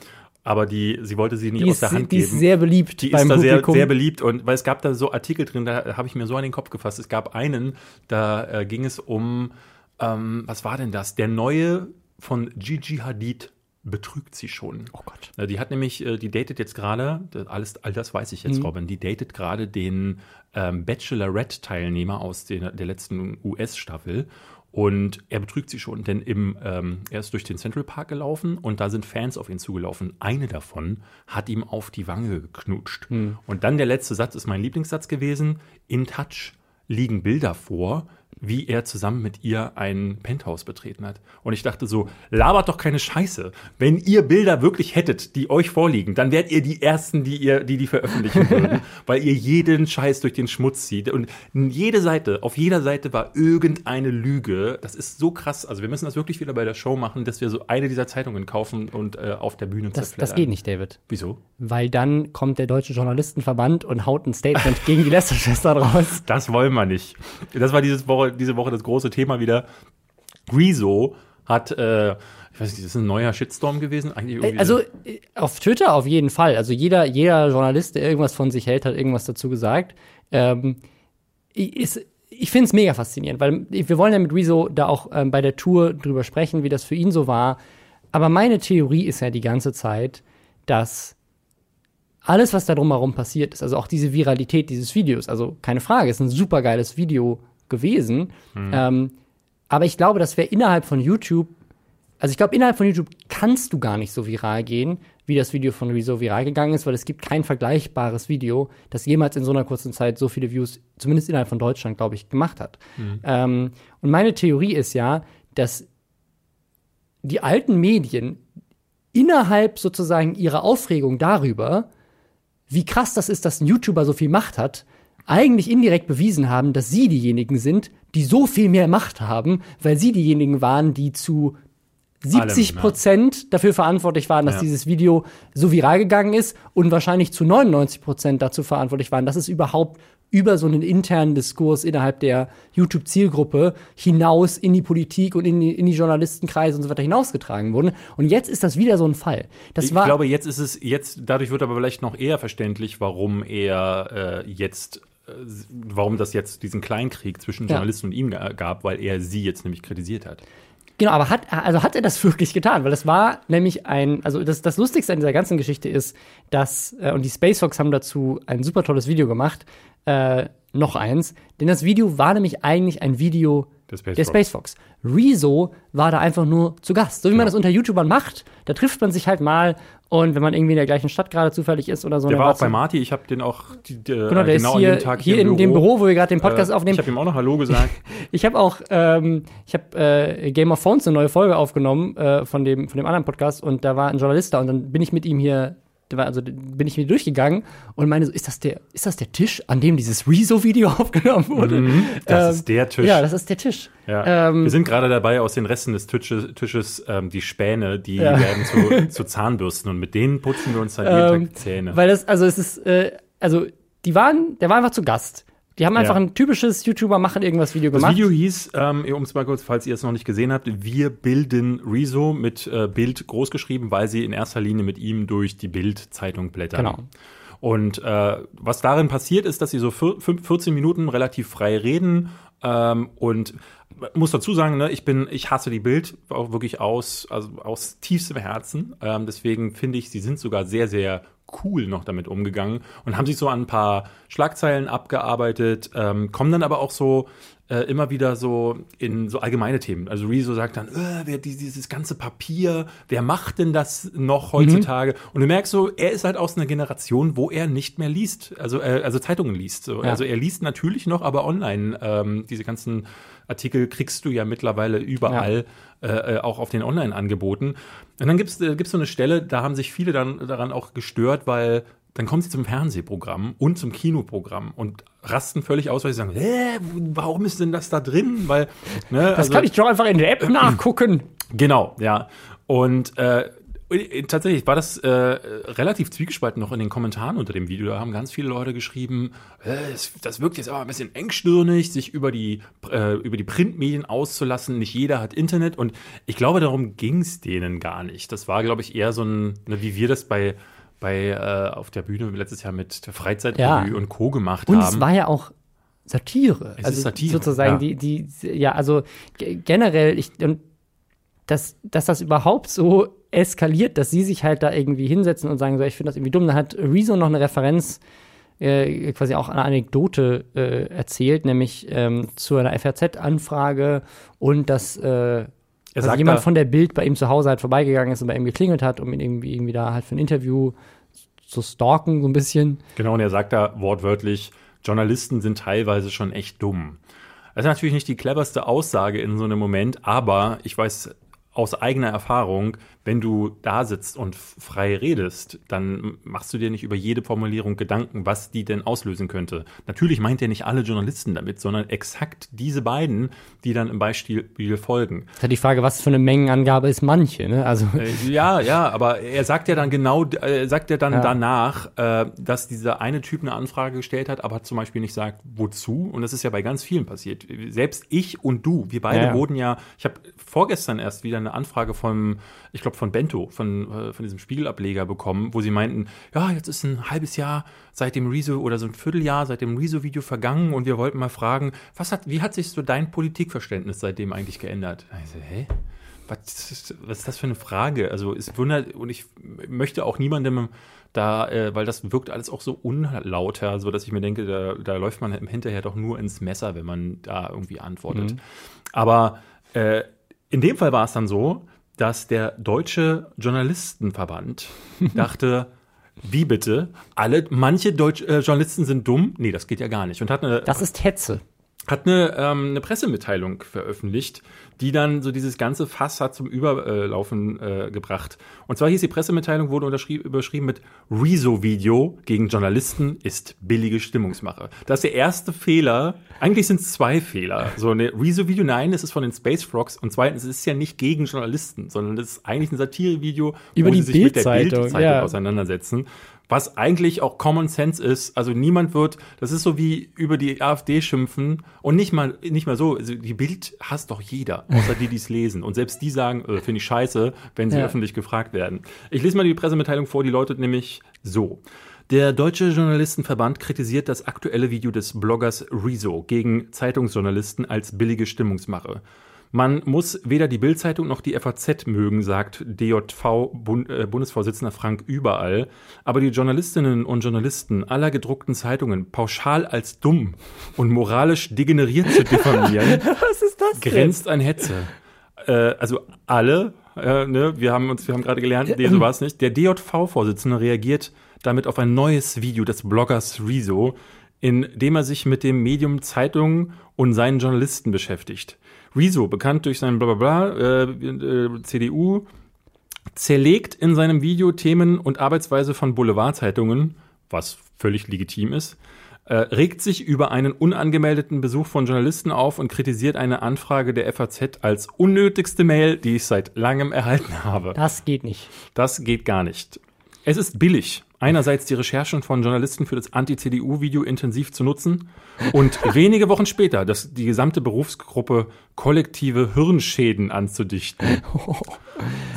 aber die, sie wollte sie nicht Die aus ist, der Hand die geben. ist sehr beliebt die ist da sehr, Publikum. sehr beliebt und weil es gab da so Artikel drin, da habe ich mir so an den Kopf gefasst. Es gab einen, da äh, ging es um, ähm, was war denn das? Der neue von Gigi Hadid betrügt sie schon. oh Gott. Die hat nämlich, äh, die datet jetzt gerade, alles, all das weiß ich jetzt, Mhm. Robin, die datet gerade den ähm, Bachelorette-Teilnehmer aus den, der letzten US-Staffel. Und er betrügt sie schon, denn im, ähm, er ist durch den Central Park gelaufen und da sind Fans auf ihn zugelaufen. Eine davon hat ihm auf die Wange geknutscht. Und dann der letzte Satz ist mein Lieblingssatz gewesen. In Touch liegen Bilder vor, wie er zusammen mit ihr ein Penthouse betreten hat. Und ich dachte so, labert doch keine Scheiße. Wenn ihr Bilder wirklich hättet, die euch vorliegen, dann wärt ihr die Ersten, die ihr, die die veröffentlichen würden, weil ihr jeden Scheiß durch den Schmutz zieht. Und jede Seite, auf jeder Seite war irgendeine Lüge. Das ist so krass. Also wir müssen das wirklich wieder bei der Show machen, dass wir so eine dieser Zeitungen kaufen und äh, auf der Bühne Das, das geht nicht, David. Wieso? Weil dann kommt der Deutsche Journalistenverband und haut ein Statement gegen die Lester-Schwestern raus. Das wollen wir nicht. Das war dieses Woche, diese Woche das große Thema wieder. Rezo hat, äh, ich weiß nicht, das ist ein neuer Shitstorm gewesen. Also äh, auf Twitter auf jeden Fall. Also jeder, jeder Journalist, der irgendwas von sich hält, hat irgendwas dazu gesagt. Ähm, ist, ich finde es mega faszinierend, weil wir wollen ja mit Rezo da auch ähm, bei der Tour drüber sprechen, wie das für ihn so war. Aber meine Theorie ist ja die ganze Zeit, dass alles, was da drumherum passiert ist, also auch diese Viralität dieses Videos, also keine Frage, ist ein super geiles Video gewesen. Ähm, Aber ich glaube, das wäre innerhalb von YouTube, also ich glaube, innerhalb von YouTube kannst du gar nicht so viral gehen, wie das Video von Rezo viral gegangen ist, weil es gibt kein vergleichbares Video, das jemals in so einer kurzen Zeit so viele Views, zumindest innerhalb von Deutschland, glaube ich, gemacht hat. Mhm. Ähm, und meine Theorie ist ja, dass die alten Medien innerhalb sozusagen ihrer Aufregung darüber, wie krass das ist, dass ein YouTuber so viel Macht hat, eigentlich indirekt bewiesen haben, dass sie diejenigen sind, die so viel mehr Macht haben, weil sie diejenigen waren, die zu 70 Prozent dafür verantwortlich waren, dass ja. dieses Video so viral gegangen ist und wahrscheinlich zu 99 Prozent dazu verantwortlich waren, dass es überhaupt über so einen internen Diskurs innerhalb der YouTube-Zielgruppe hinaus in die Politik und in die, in die Journalistenkreise und so weiter hinausgetragen wurde. Und jetzt ist das wieder so ein Fall. Das ich glaube, jetzt ist es, jetzt, dadurch wird aber vielleicht noch eher verständlich, warum er äh, jetzt warum das jetzt diesen Kleinkrieg zwischen Journalisten ja. und ihm gab, weil er sie jetzt nämlich kritisiert hat. Genau, aber hat, also hat er das wirklich getan? Weil das war nämlich ein, also das, das Lustigste an dieser ganzen Geschichte ist, dass, äh, und die Space Fox haben dazu ein super tolles Video gemacht, äh, noch eins, denn das Video war nämlich eigentlich ein Video der Space, der Space Fox. Rezo war da einfach nur zu Gast. So wie genau. man das unter YouTubern macht, da trifft man sich halt mal und wenn man irgendwie in der gleichen Stadt gerade zufällig ist oder so. Der war auch bei Marty, ich habe den auch die, die, genau, der genau ist hier, Tag hier, hier in Büro. dem Büro, wo wir gerade den Podcast äh, aufnehmen. Ich habe ihm auch noch Hallo gesagt. ich habe auch, ähm, ich habe äh, Game of Thrones eine neue Folge aufgenommen äh, von dem von dem anderen Podcast und da war ein Journalist da und dann bin ich mit ihm hier also bin ich mir durchgegangen und meine so, ist das der, ist das der Tisch, an dem dieses Rezo-Video aufgenommen wurde? Mhm, das ähm, ist der Tisch. Ja, das ist der Tisch. Ja. Ähm, Wir sind gerade dabei, aus den Resten des Tisches, Tisches ähm, die Späne, die ja. werden zu, zu, Zahnbürsten und mit denen putzen wir uns dann jeden Tag die Zähne. Weil das, also es ist, äh, also die waren, der war einfach zu Gast. Die haben einfach ja. ein typisches YouTuber machen irgendwas Video gemacht. Das Video hieß, ähm, um es mal kurz, falls ihr es noch nicht gesehen habt, wir bilden Rezo mit äh, Bild großgeschrieben, weil sie in erster Linie mit ihm durch die Bild-Zeitung blättern. Genau. Und äh, was darin passiert, ist, dass sie so 14 Minuten relativ frei reden ähm, und muss dazu sagen, ne, ich bin, ich hasse die Bild auch wirklich aus, also aus tiefstem Herzen. Ähm, deswegen finde ich, sie sind sogar sehr, sehr cool noch damit umgegangen und haben sich so an ein paar Schlagzeilen abgearbeitet, ähm, kommen dann aber auch so äh, immer wieder so in so allgemeine Themen. Also Rezo sagt dann, äh, wer dieses ganze Papier, wer macht denn das noch heutzutage? Mhm. Und du merkst so, er ist halt aus einer Generation, wo er nicht mehr liest, also äh, also Zeitungen liest. So. Ja. Also er liest natürlich noch, aber online ähm, diese ganzen Artikel kriegst du ja mittlerweile überall, ja. äh, äh auch auf den Online-Angeboten. Und dann gibt's äh, gibt's so eine Stelle, da haben sich viele dann daran auch gestört, weil dann kommen sie zum Fernsehprogramm und zum Kinoprogramm und rasten völlig aus, weil sie sagen, Hä, warum ist denn das da drin? Weil ne, das also, kann ich doch einfach in der App nachgucken. Genau, ja. Und äh, äh, tatsächlich war das äh, relativ zwiegespalten noch in den Kommentaren unter dem Video. Da haben ganz viele Leute geschrieben, äh, das, wirkt jetzt aber ein bisschen engstirnig, sich über die, äh, über die Printmedien auszulassen. Nicht jeder hat Internet. Und ich glaube, darum ging es denen gar nicht. Das war, glaube ich, eher so ein, ne, wie wir das bei bei äh, auf der Bühne letztes Jahr mit der Freizeitrevue ja. und Co. gemacht und haben. Und es war ja auch Satire. Es also ist Satire. Sozusagen ja. die, die, ja, also generell, ich, und dass, dass das überhaupt so eskaliert, dass sie sich halt da irgendwie hinsetzen und sagen, so, ich finde das irgendwie dumm. Dann hat Rezo noch eine Referenz, äh, quasi auch eine Anekdote äh, erzählt, nämlich ähm, zu einer FRZ-Anfrage und dass äh, also jemand von der Bild bei ihm zu Hause halt vorbeigegangen ist und bei ihm geklingelt hat, um ihn irgendwie, irgendwie da halt für ein Interview zu stalken, so ein bisschen. Genau, und er sagt da wortwörtlich, Journalisten sind teilweise schon echt dumm. Das ist natürlich nicht die cleverste Aussage in so einem Moment, aber ich weiß aus eigener Erfahrung, wenn du da sitzt und frei redest, dann machst du dir nicht über jede Formulierung Gedanken, was die denn auslösen könnte. Natürlich meint er nicht alle Journalisten damit, sondern exakt diese beiden, die dann im Beispiel folgen. Das ist ja die Frage, was für eine Mengenangabe ist manche, ne? Also äh, ja, ja, aber er sagt ja dann genau, äh, sagt ja dann ja. danach, äh, dass dieser eine Typ eine Anfrage gestellt hat, aber zum Beispiel nicht sagt, wozu. Und das ist ja bei ganz vielen passiert. Selbst ich und du, wir beide ja, ja. wurden ja, ich habe vorgestern erst wieder eine Anfrage vom, ich glaube von Bento, von, äh, von diesem Spiegelableger bekommen, wo sie meinten, ja, jetzt ist ein halbes Jahr seit dem Rezo oder so ein Vierteljahr seit dem Rezo-Video vergangen und wir wollten mal fragen, was hat, wie hat sich so dein Politikverständnis seitdem eigentlich geändert? Ich so, hä? Was, was ist das für eine Frage? Also es wundert, und ich möchte auch niemandem da, äh, weil das wirkt alles auch so unlauter, so dass ich mir denke, da, da läuft man hinterher doch nur ins Messer, wenn man da irgendwie antwortet. Mhm. Aber Äh, in dem Fall war es dann so, dass der Deutsche Journalistenverband dachte, wie bitte? Alle, manche Deutsch, äh, Journalisten sind dumm? Nee, das geht ja gar nicht. Und hat eine, Das ist Hetze. Hat eine, ähm, eine Pressemitteilung veröffentlicht, die dann so dieses ganze Fass hat zum Überlaufen äh, gebracht. Und zwar hieß die Pressemitteilung, wurde unterschrieben, überschrieben mit Rezo-Video gegen Journalisten ist billige Stimmungsmache. Das ist der erste Fehler. Eigentlich sind es zwei Fehler. So eine Rezo-Video, nein, es ist von den Space Frogs. Und zweitens, es ist ja nicht gegen Journalisten, sondern es ist eigentlich ein Satirevideo, Über wo die sie sich mit der Bild-Zeitung, Bild-Zeitung ja. auseinandersetzen. Was eigentlich auch Common Sense ist. Also niemand wird, das ist so wie über die AfD schimpfen und nicht mal, nicht mal so. Also die Bild hasst doch jeder, außer die, die es lesen. Und selbst die sagen, äh, finde ich scheiße, wenn sie Ja. öffentlich gefragt werden. Ich lese mal die Pressemitteilung vor, die lautet nämlich so. Der Deutsche Journalistenverband kritisiert das aktuelle Video des Bloggers Rezo gegen Zeitungsjournalisten als billige Stimmungsmache. Man muss weder die Bildzeitung noch die FAZ mögen, sagt DJV Bund, äh, Bundesvorsitzender Frank Überall. Aber die Journalistinnen und Journalisten aller gedruckten Zeitungen pauschal als dumm und moralisch degeneriert zu diffamieren, Was ist das grenzt an Hetze. Äh, also alle, äh, ne, wir haben uns, wir haben gerade gelernt, nee, so war es nicht. Der DJV-Vorsitzende reagiert damit auf ein neues Video des Bloggers Rezo, in dem er sich mit dem Medium Zeitung und seinen Journalisten beschäftigt. Rezo, bekannt durch seinen Blablabla, äh, äh, CDU, zerlegt in seinem Video Themen und Arbeitsweise von Boulevardzeitungen, was völlig legitim ist, äh, regt sich über einen unangemeldeten Besuch von Journalisten auf und kritisiert eine Anfrage der FAZ als unnötigste Mail, die ich seit langem erhalten habe. Das geht nicht. Das geht gar nicht. Es ist billig, einerseits die Recherchen von Journalisten für das Anti-CDU-Video intensiv zu nutzen und wenige Wochen später das, die gesamte Berufsgruppe kollektive Hirnschäden anzudichten.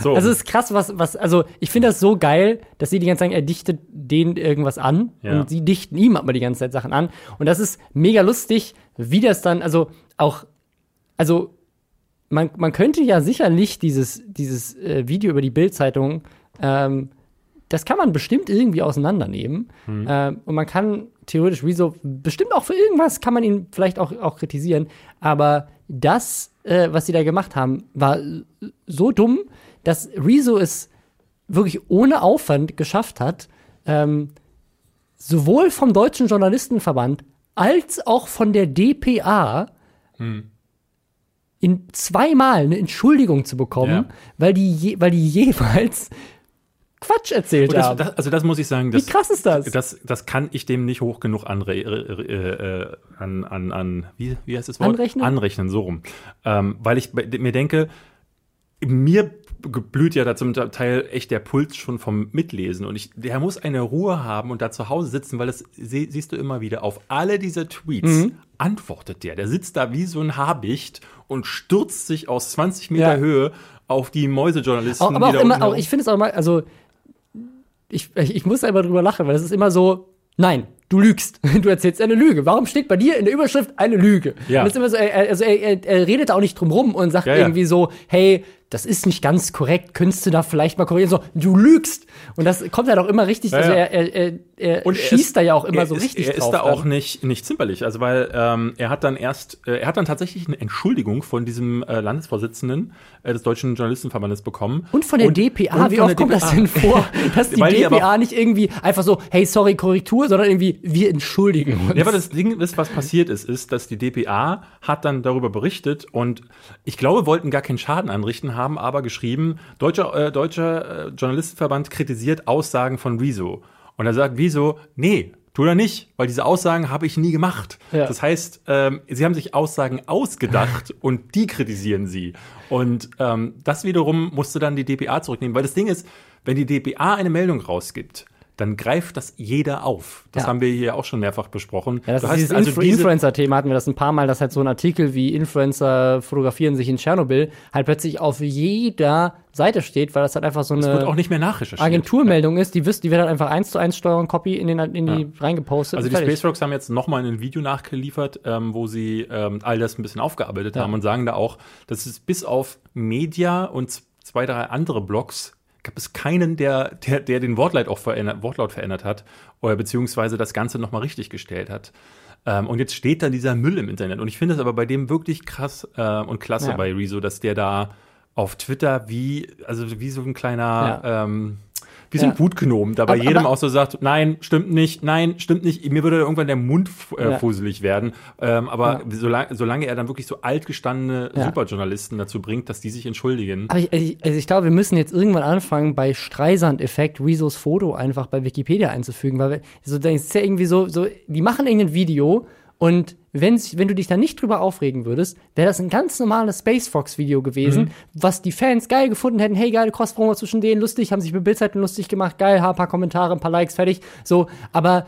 So. Also es ist krass, was, was, also ich finde das so geil, dass sie die ganze Zeit sagen, er dichtet denen irgendwas an Ja. und sie dichten ihm aber die ganze Zeit Sachen an. Und das ist mega lustig, wie das dann, also auch, also man, man könnte ja sicherlich dieses, dieses äh, Video über die Bildzeitung, ähm, das kann man bestimmt irgendwie auseinandernehmen. Ähm, und man kann theoretisch, wieso, bestimmt auch für irgendwas kann man ihn vielleicht auch, auch kritisieren. Aber das, äh, was sie da gemacht haben, war so dumm, dass Rezo es wirklich ohne Aufwand geschafft hat, ähm, sowohl vom Deutschen Journalistenverband als auch von der DPA in zweimal eine Entschuldigung zu bekommen, Ja. weil, die je, weil die jeweils Quatsch erzählt das, haben. das, also das muss ich sagen, das, Wie krass ist das? das, das kann ich dem nicht hoch genug anre äh, äh, an, an, an wie, wie heißt das Wort? Anrechnen? Anrechnen, so rum. Ähm, weil ich mir denke, mir blüht ja da zum Teil echt der Puls schon vom Mitlesen und ich, der muss eine Ruhe haben und da zu Hause sitzen, weil das sie, siehst du immer wieder auf alle diese Tweets Mhm. antwortet der. Der sitzt da wie so ein Habicht und stürzt sich aus 20 Meter Ja. Höhe auf die Mäusejournalisten. Auch, aber auch immer, auch, ich finde es auch mal, also ich, ich, muss einfach drüber lachen, weil es ist immer so, nein, du lügst. Du erzählst eine Lüge. Warum steht bei dir in der Überschrift eine Lüge? Ja. Und das ist immer so, er, also er, er, er redet da auch nicht drum rum und sagt Ja, ja. irgendwie so, hey, das ist nicht ganz korrekt, könntest du da vielleicht mal korrigieren? So, du lügst. Und das kommt halt auch immer richtig, Ja, also ja. er, er, er, er Und er schießt ist- da ja auch immer er so ist, richtig Er ist drauf. da auch nicht, nicht zimperlich, also weil ähm, er hat dann erst, äh, er hat dann tatsächlich eine Entschuldigung von diesem äh, Landesvorsitzenden äh, des Deutschen Journalistenverbandes bekommen. Und von der DPA, und wie oft kommt das DPA. denn vor, dass die DPA nicht irgendwie einfach so, hey, sorry, Korrektur, sondern irgendwie, wir entschuldigen uns. Ja, aber das Ding ist, was passiert ist, ist, dass die DPA hat dann darüber berichtet und ich glaube, wollten gar keinen Schaden anrichten, haben aber geschrieben, Deutscher, äh, Deutscher äh, Journalistenverband kritisiert Aussagen von Rezo. Und er sagt Rezo, nee, tu er nicht, weil diese Aussagen habe ich nie gemacht. Ja. Das heißt, ähm, sie haben sich Aussagen ausgedacht und die kritisieren sie. Und ähm, das wiederum musste dann die DPA zurücknehmen, weil das Ding ist, wenn die DPA eine Meldung rausgibt, dann greift das jeder auf. Das Ja. haben wir hier auch schon mehrfach besprochen. Ja, das Du ist dieses also Influ Influencer-Thema, hatten wir das ein paar Mal, dass halt so ein Artikel wie Influencer fotografieren sich in Tschernobyl halt plötzlich auf jeder Seite steht, weil das halt einfach so eine nicht mehr nachrecherchiert. Agenturmeldung ist, die wisst, die wird halt einfach eins zu eins Steuerung Copy in, den, in die reingepostet. Also die. Space Rocks haben jetzt nochmal ein Video nachgeliefert, ähm, wo sie ähm, all das ein bisschen aufgearbeitet Ja. haben und sagen da auch, dass es bis auf Media und zwei, drei andere Blogs gab es keinen, der, der, der den Wortlaut auch verändert, Wortlaut verändert hat oder beziehungsweise das Ganze nochmal richtig gestellt hat. Ähm, und jetzt steht da dieser Müll im Internet. Und ich finde es aber bei dem wirklich krass äh, und klasse Ja. bei Rezo, dass der da auf Twitter wie, also wie so ein kleiner, ähm, wie so ein. Wutgnom, da bei Aber- jedem aber- auch so sagt, nein, stimmt nicht, nein, stimmt nicht. Mir würde irgendwann der Mund äh, fusselig werden. Ähm, aber solange, solange er dann wirklich so altgestandene. Superjournalisten dazu bringt, dass die sich entschuldigen. Aber ich, ich, also ich glaube, wir müssen jetzt irgendwann anfangen, bei Streisand-Effekt Rezos Foto einfach bei Wikipedia einzufügen, weil wir- so, das ist ja irgendwie so, so, die machen irgendein Video und wenn, wenn du dich da nicht drüber aufregen würdest, wäre das ein ganz normales Space Fox-Video gewesen, was die Fans geil gefunden hätten. Hey, geile Cross-Promo zwischen denen, lustig, haben sich mit Bildzeiten lustig gemacht, geil, ha, paar Kommentare, ein paar Likes, fertig. So, aber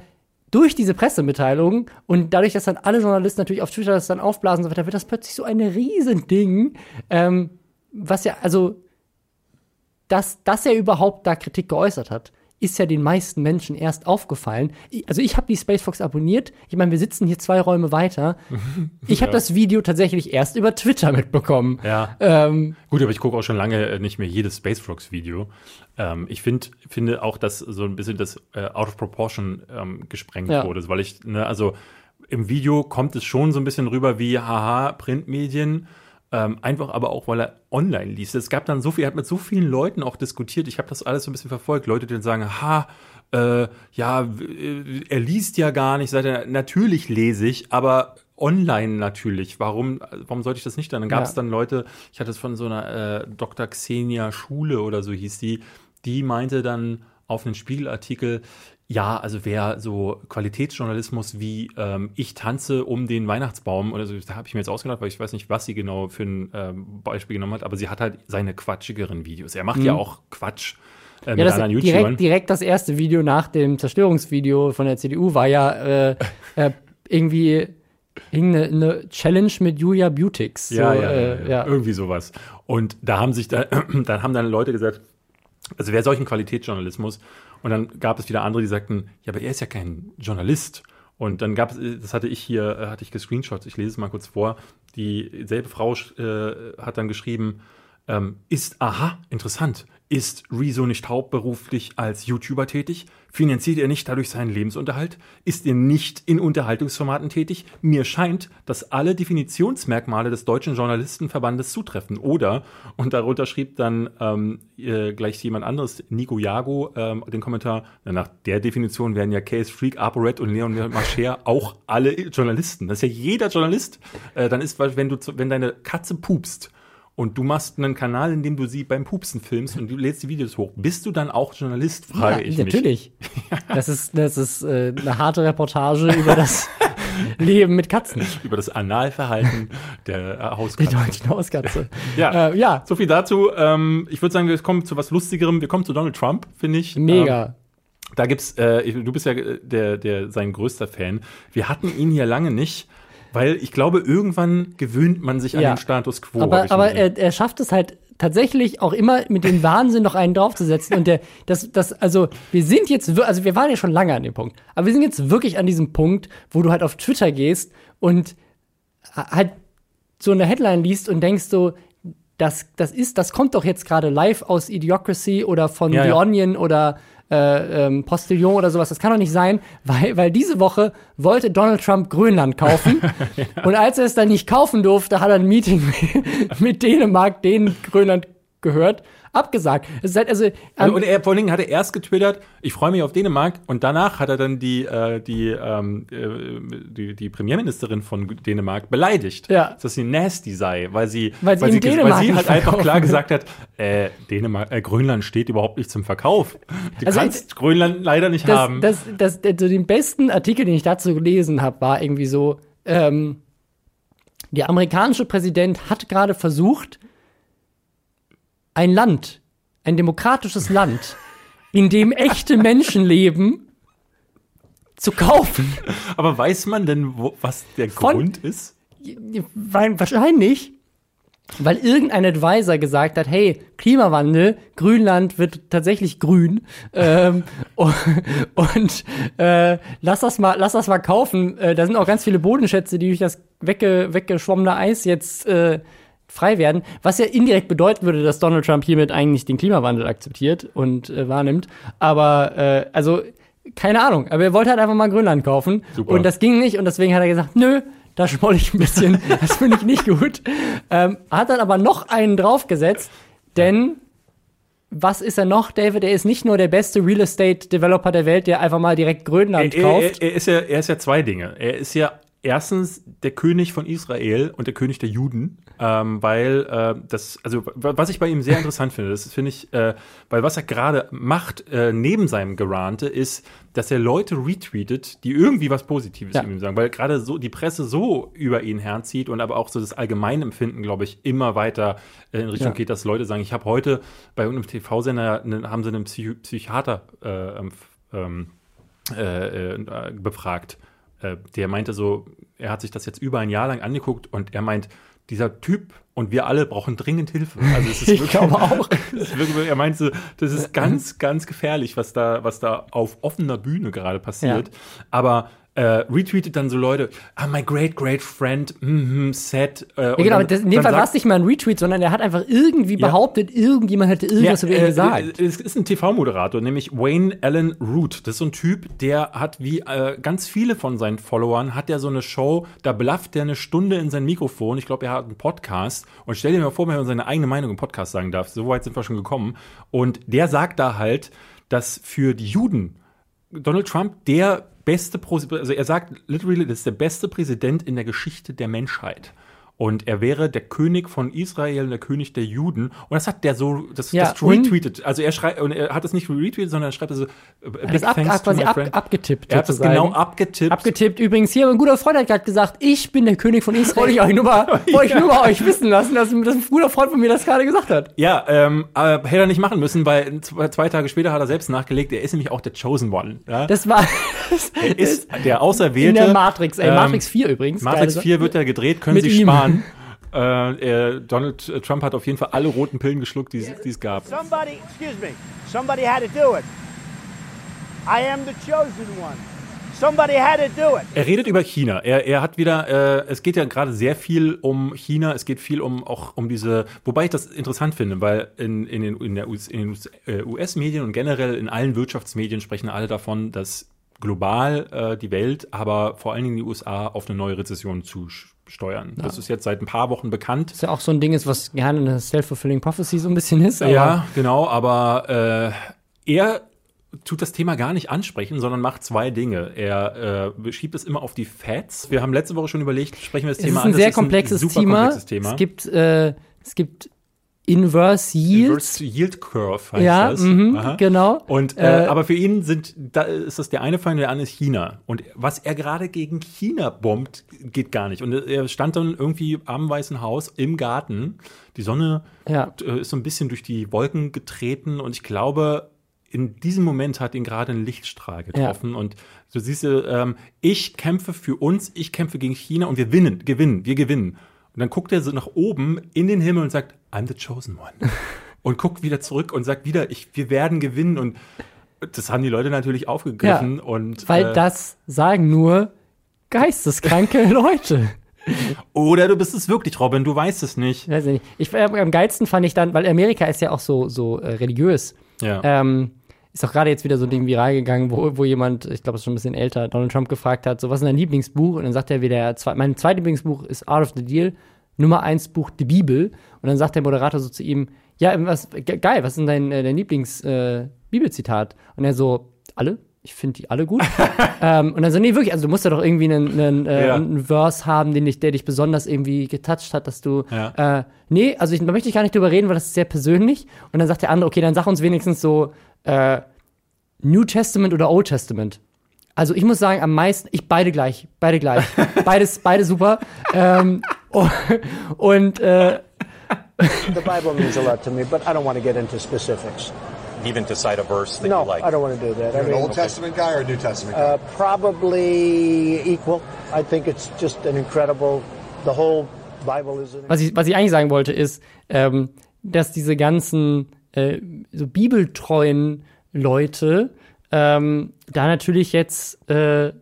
durch diese Pressemitteilung und dadurch, dass dann alle Journalisten natürlich auf Twitter das dann aufblasen und so weiter, wird das plötzlich so ein Riesending, ähm, was ja, also, dass, dass er überhaupt da Kritik geäußert hat, ist ja den meisten Menschen erst aufgefallen. Also ich habe die Spacefox abonniert. Ich meine, wir sitzen hier zwei Räume weiter. Ich habe Ja. das Video tatsächlich erst über Twitter mitbekommen. Ja. Ähm, Gut, aber ich gucke auch schon lange äh, nicht mehr jedes Space Frogs Video. Ähm, ich find, finde auch, dass so ein bisschen das äh, out of proportion ähm, gesprengt Ja. wurde, weil ich, ne, also im Video kommt es schon so ein bisschen rüber wie, haha, Printmedien. Ähm, einfach aber auch, weil er online liest. Es gab dann so viel, er hat mit so vielen Leuten auch diskutiert. Ich habe das alles so ein bisschen verfolgt. Leute, die dann sagen, ha, äh, ja, äh, er liest ja gar nicht. Sagt er, natürlich lese ich, aber online natürlich. Warum, warum sollte ich das nicht dann? Dann gab es Ja. dann Leute, ich hatte es von so einer äh, Dr. Xenia Schule oder so hieß die, die meinte dann auf einen Spiegelartikel, ja, also wer so Qualitätsjournalismus wie ähm, ich tanze um den Weihnachtsbaum oder so, da habe ich mir jetzt ausgedacht, weil ich weiß nicht, was sie genau für ein ähm, Beispiel genommen hat, aber sie hat halt seine quatschigeren Videos. Er macht ja auch Quatsch äh, ja, mit das anderen YouTubern. direkt, direkt das erste Video nach dem Zerstörungsvideo von der CDU war ja äh, äh, irgendwie irgendeine eine Challenge mit Julia Beautix. So, Ja, ja, ja, äh, ja, ja. irgendwie sowas. Und da haben sich da, dann haben dann Leute gesagt, also wer solchen Qualitätsjournalismus und dann gab es wieder andere, die sagten, ja, aber er ist ja kein Journalist. Und dann gab es, das hatte ich hier, äh, hatte ich gescreenshots, ich lese es mal kurz vor. Dieselbe Frau äh, hat dann geschrieben, ähm, ist, aha, interessant, ist Rezo nicht hauptberuflich als YouTuber tätig? Finanziert er nicht dadurch seinen Lebensunterhalt? Ist er nicht in Unterhaltungsformaten tätig? Mir scheint, dass alle Definitionsmerkmale des Deutschen Journalistenverbandes zutreffen. Oder, und darunter schrieb dann ähm, äh, gleich jemand anderes, Nico Jago, ähm, den Kommentar, na, nach der Definition wären ja Case Freak, ApoRed und Leon Mascher auch alle Journalisten. Das ist ja jeder Journalist. Äh, dann ist, wenn du, wenn deine Katze pupst, und du machst einen Kanal, in dem du sie beim Pupsen filmst und du lädst die Videos hoch. Bist du dann auch Journalist, frage ja, ich mich. natürlich. Das ist, das ist äh, eine harte Reportage über das Leben mit Katzen. Über das Analverhalten der äh, Die Hauskatze. deutschen Hauskatze. Ja. Äh, ja, So viel dazu. Ähm, ich würde sagen, wir kommen zu was Lustigerem. Wir kommen zu Donald Trump, finde ich. Ähm, mega. da gibt's, äh, du bist ja äh, der, der sein größter Fan. Wir hatten ihn hier lange nicht, weil ich glaube, irgendwann gewöhnt man sich an Ja. den Status quo. aber aber er, er schafft es halt tatsächlich auch immer mit dem Wahnsinn noch einen draufzusetzen. Und der, das, das, also wir sind jetzt, also wir waren ja schon lange an dem Punkt, aber wir sind jetzt wirklich an diesem Punkt, wo du halt auf Twitter gehst und halt so eine Headline liest und denkst so, das, das ist, das kommt doch jetzt gerade live aus Idiocracy oder von Ja, The ja. Onion oder äh, ähm, Postillon oder sowas. Das kann doch nicht sein, weil, weil diese Woche wollte Donald Trump Grönland kaufen. Und als er es dann nicht kaufen durfte, hat er ein Meeting mit Dänemark, denen Grönland gehört, abgesagt. Es ist halt also, Also, und er, vor allen Dingen hat er erst getwittert, ich freue mich auf Dänemark und danach hat er dann die, äh, die, ähm, äh, die, die Premierministerin von Dänemark beleidigt, Ja. dass sie nasty sei, weil sie, Weil sie ges- Dänemark weil sie halt einfach klar gesagt hat, äh, Dänemark, äh, Grönland steht überhaupt nicht zum Verkauf. Du Also, kannst Grönland leider nicht das, haben. das, das, das, so den besten Artikel, den ich dazu gelesen habe, war irgendwie so, ähm, der amerikanische Präsident hat gerade versucht, ein Land, ein demokratisches Land, in dem echte Menschen leben, zu kaufen. Aber weiß man denn, wo, was der Von- Grund ist? Wahrscheinlich, weil irgendein Advisor gesagt hat, hey, Klimawandel, Grünland wird tatsächlich grün ähm, und, und äh, lass das mal, lass das mal kaufen. Äh, da sind auch ganz viele Bodenschätze, die durch das wegge, weggeschwommene Eis jetzt äh, frei werden, was ja indirekt bedeuten würde, dass Donald Trump hiermit eigentlich den Klimawandel akzeptiert und äh, wahrnimmt. Aber äh, also keine Ahnung, aber er wollte halt einfach mal Grönland kaufen Super. und das ging nicht und deswegen hat er gesagt, nö, da schmoll ich ein bisschen, das finde ich nicht gut. Ähm, hat dann aber noch einen draufgesetzt, denn was ist er noch, David? Er ist nicht nur der beste Real Estate Developer der Welt, der einfach mal direkt Grönland er, kauft. er, er, ist ja, er ist ja zwei Dinge. Er ist ja erstens der König von Israel und der König der Juden, ähm, weil äh, das, also was ich bei ihm sehr interessant finde, das finde ich, äh, weil was er gerade macht äh, neben seinem Gerante ist, dass er Leute retweetet, die irgendwie was Positives Ja. ihm sagen, weil gerade so die Presse so über ihn herzieht und aber auch so das Allgemeinempfinden, glaube ich, immer weiter äh, in Richtung Ja. geht, dass Leute sagen, ich habe heute bei einem TV-Sender ne, haben sie einen Psych Psychiater äh, ähm, ähm, äh, äh, befragt. Äh, der meinte so, er hat sich das jetzt über ein Jahr lang angeguckt und er meint, dieser Typ und wir alle brauchen dringend Hilfe. Also es ist Ich wirklich, glaube auch. wirklich, er meinte so, das ist ganz, ganz gefährlich, was da, was da auf offener Bühne gerade passiert. Aber äh, retweetet dann so Leute, ah, my great, great friend, mhm, sad. Äh, Ja, genau, aber das, in dem Fall war es nicht mal ein Retweet, sondern er hat einfach irgendwie behauptet, irgendjemand hätte irgendwas über ihn äh, gesagt. äh, Es ist ein TV-Moderator, nämlich Wayne Allen Root. Das ist so ein Typ, der hat wie äh, ganz viele von seinen Followern, hat er so eine Show, da blafft er eine Stunde in sein Mikrofon. Ich glaube, er hat einen Podcast. Und stell dir mal vor, wenn man seine eigene Meinung im Podcast sagen darf. So weit sind wir schon gekommen. Und der sagt da halt, dass für die Juden Donald Trump der beste, also er sagt literally, das ist der beste Präsident in der Geschichte der Menschheit. Und er wäre der König von Israel und der König der Juden. Und das hat der so, das, Ja, das retweetet. Also er schreibt, und er hat es nicht retweetet, sondern er schreibt also, das ab, thanks ab, to quasi my ab, abgetippt. Er hat es sozusagen. genau abgetippt. Abgetippt. Übrigens, hier, ein guter Freund hat gerade gesagt, ich bin der König von Israel. Wollte ich euch nur mal, wollte ich nur mal euch wissen lassen, dass, dass ein guter Freund von mir das gerade gesagt hat. Ja, ähm, aber hätte er nicht machen müssen, weil zwei, zwei Tage später hat er selbst nachgelegt, er ist nämlich auch der Chosen One. Ja? Das war er ist der Auserwählte. in der Matrix, ey, ähm, Matrix 4 übrigens. Matrix Geile 4 wird ja gedreht, können Sie ihm. sparen. Äh, Donald Trump hat auf jeden Fall alle roten Pillen geschluckt, die, es- gab. Somebody, excuse me, somebody had to do it. I am the chosen one. Somebody had to do it. Er redet über China. Er, er hat wieder, äh, es geht ja gerade sehr viel um China, es geht viel um auch um diese, wobei ich das interessant finde, weil in, in den, in der US, in den US, äh, US-Medien und generell in allen Wirtschaftsmedien sprechen alle davon, dass global äh, die Welt, aber vor allen Dingen die USA auf eine neue Rezession zu steuern. Das ist jetzt seit ein paar Wochen bekannt. Was ja auch so ein Ding ist, was gerne eine self-fulfilling prophecy so ein bisschen ist. Ja, genau, aber äh, er tut das Thema gar nicht ansprechen, sondern macht zwei Dinge. Er äh, schiebt es immer auf die Feds. Wir haben letzte Woche schon überlegt, sprechen wir das Es Thema ist ein an. sehr Das komplexes, super Thema. komplexes Thema. Es gibt, äh, es gibt Inverse Yields. Inverse Yield Curve heißt Ja, das. mhm, genau. Und äh, Äh, aber für ihn sind da ist das der eine Feind, der andere ist China. Und was er gerade gegen China bombt, geht gar nicht. Und er stand dann irgendwie am Weißen Haus im Garten. Die Sonne Ja. äh, ist so ein bisschen durch die Wolken getreten und ich glaube, in diesem Moment hat ihn gerade ein Lichtstrahl getroffen. Und du siehst, ähm, ich kämpfe für uns, ich kämpfe gegen China und wir gewinnen, gewinnen, wir gewinnen. Und dann guckt er so nach oben in den Himmel und sagt, I'm the chosen one. und guckt wieder zurück und sagt wieder, ich, wir werden gewinnen. Und das haben die Leute natürlich aufgegriffen. und, Weil äh, das sagen nur geisteskranke Leute. Oder du bist es wirklich, Robin, du weißt es nicht. Ich weiß nicht. Ich, äh, am geilsten fand ich dann, weil Amerika ist ja auch so, so äh, religiös. Ja. Ähm, ist auch gerade jetzt wieder so ein Ding viral gegangen, wo, wo jemand, ich glaube, es ist schon ein bisschen älter, Donald Trump gefragt hat, so, was ist dein Lieblingsbuch? Und dann sagt er wieder, mein zweites Lieblingsbuch ist Art of the Deal, Nummer eins Buch die Bibel. Und dann sagt der Moderator so zu ihm, ja, was, ge geil, was ist denn dein, äh, dein Lieblings-Bibelzitat? und er so, alle? Ich finde die alle gut. ähm, und dann so, nee, wirklich, also du musst ja doch irgendwie einen, einen, äh, Ja. einen Verse haben, den dich, der dich besonders irgendwie getoucht hat, dass du, Ja. äh, nee, also ich, da möchte ich gar nicht drüber reden, weil das ist sehr persönlich. Und dann sagt der andere, okay, dann sag uns wenigstens so, äh, New Testament oder Old Testament. Also ich muss sagen, am meisten, ich beide gleich, beide gleich. Beides, beide super. ähm, und äh, The Bible means a lot to me, but I don't want to get into specifics. even to cite a verse that No, you like. I don't want to do that. I You're an mean, Old Testament guy or a New Testament uh, guy? probably equal. I think it's just an incredible. The whole Bible is an was ich, was ich eigentlich sagen wollte, ist, ähm, dass diese ganzen äh, so bibeltreuen Leute ähm, da natürlich jetzt äh,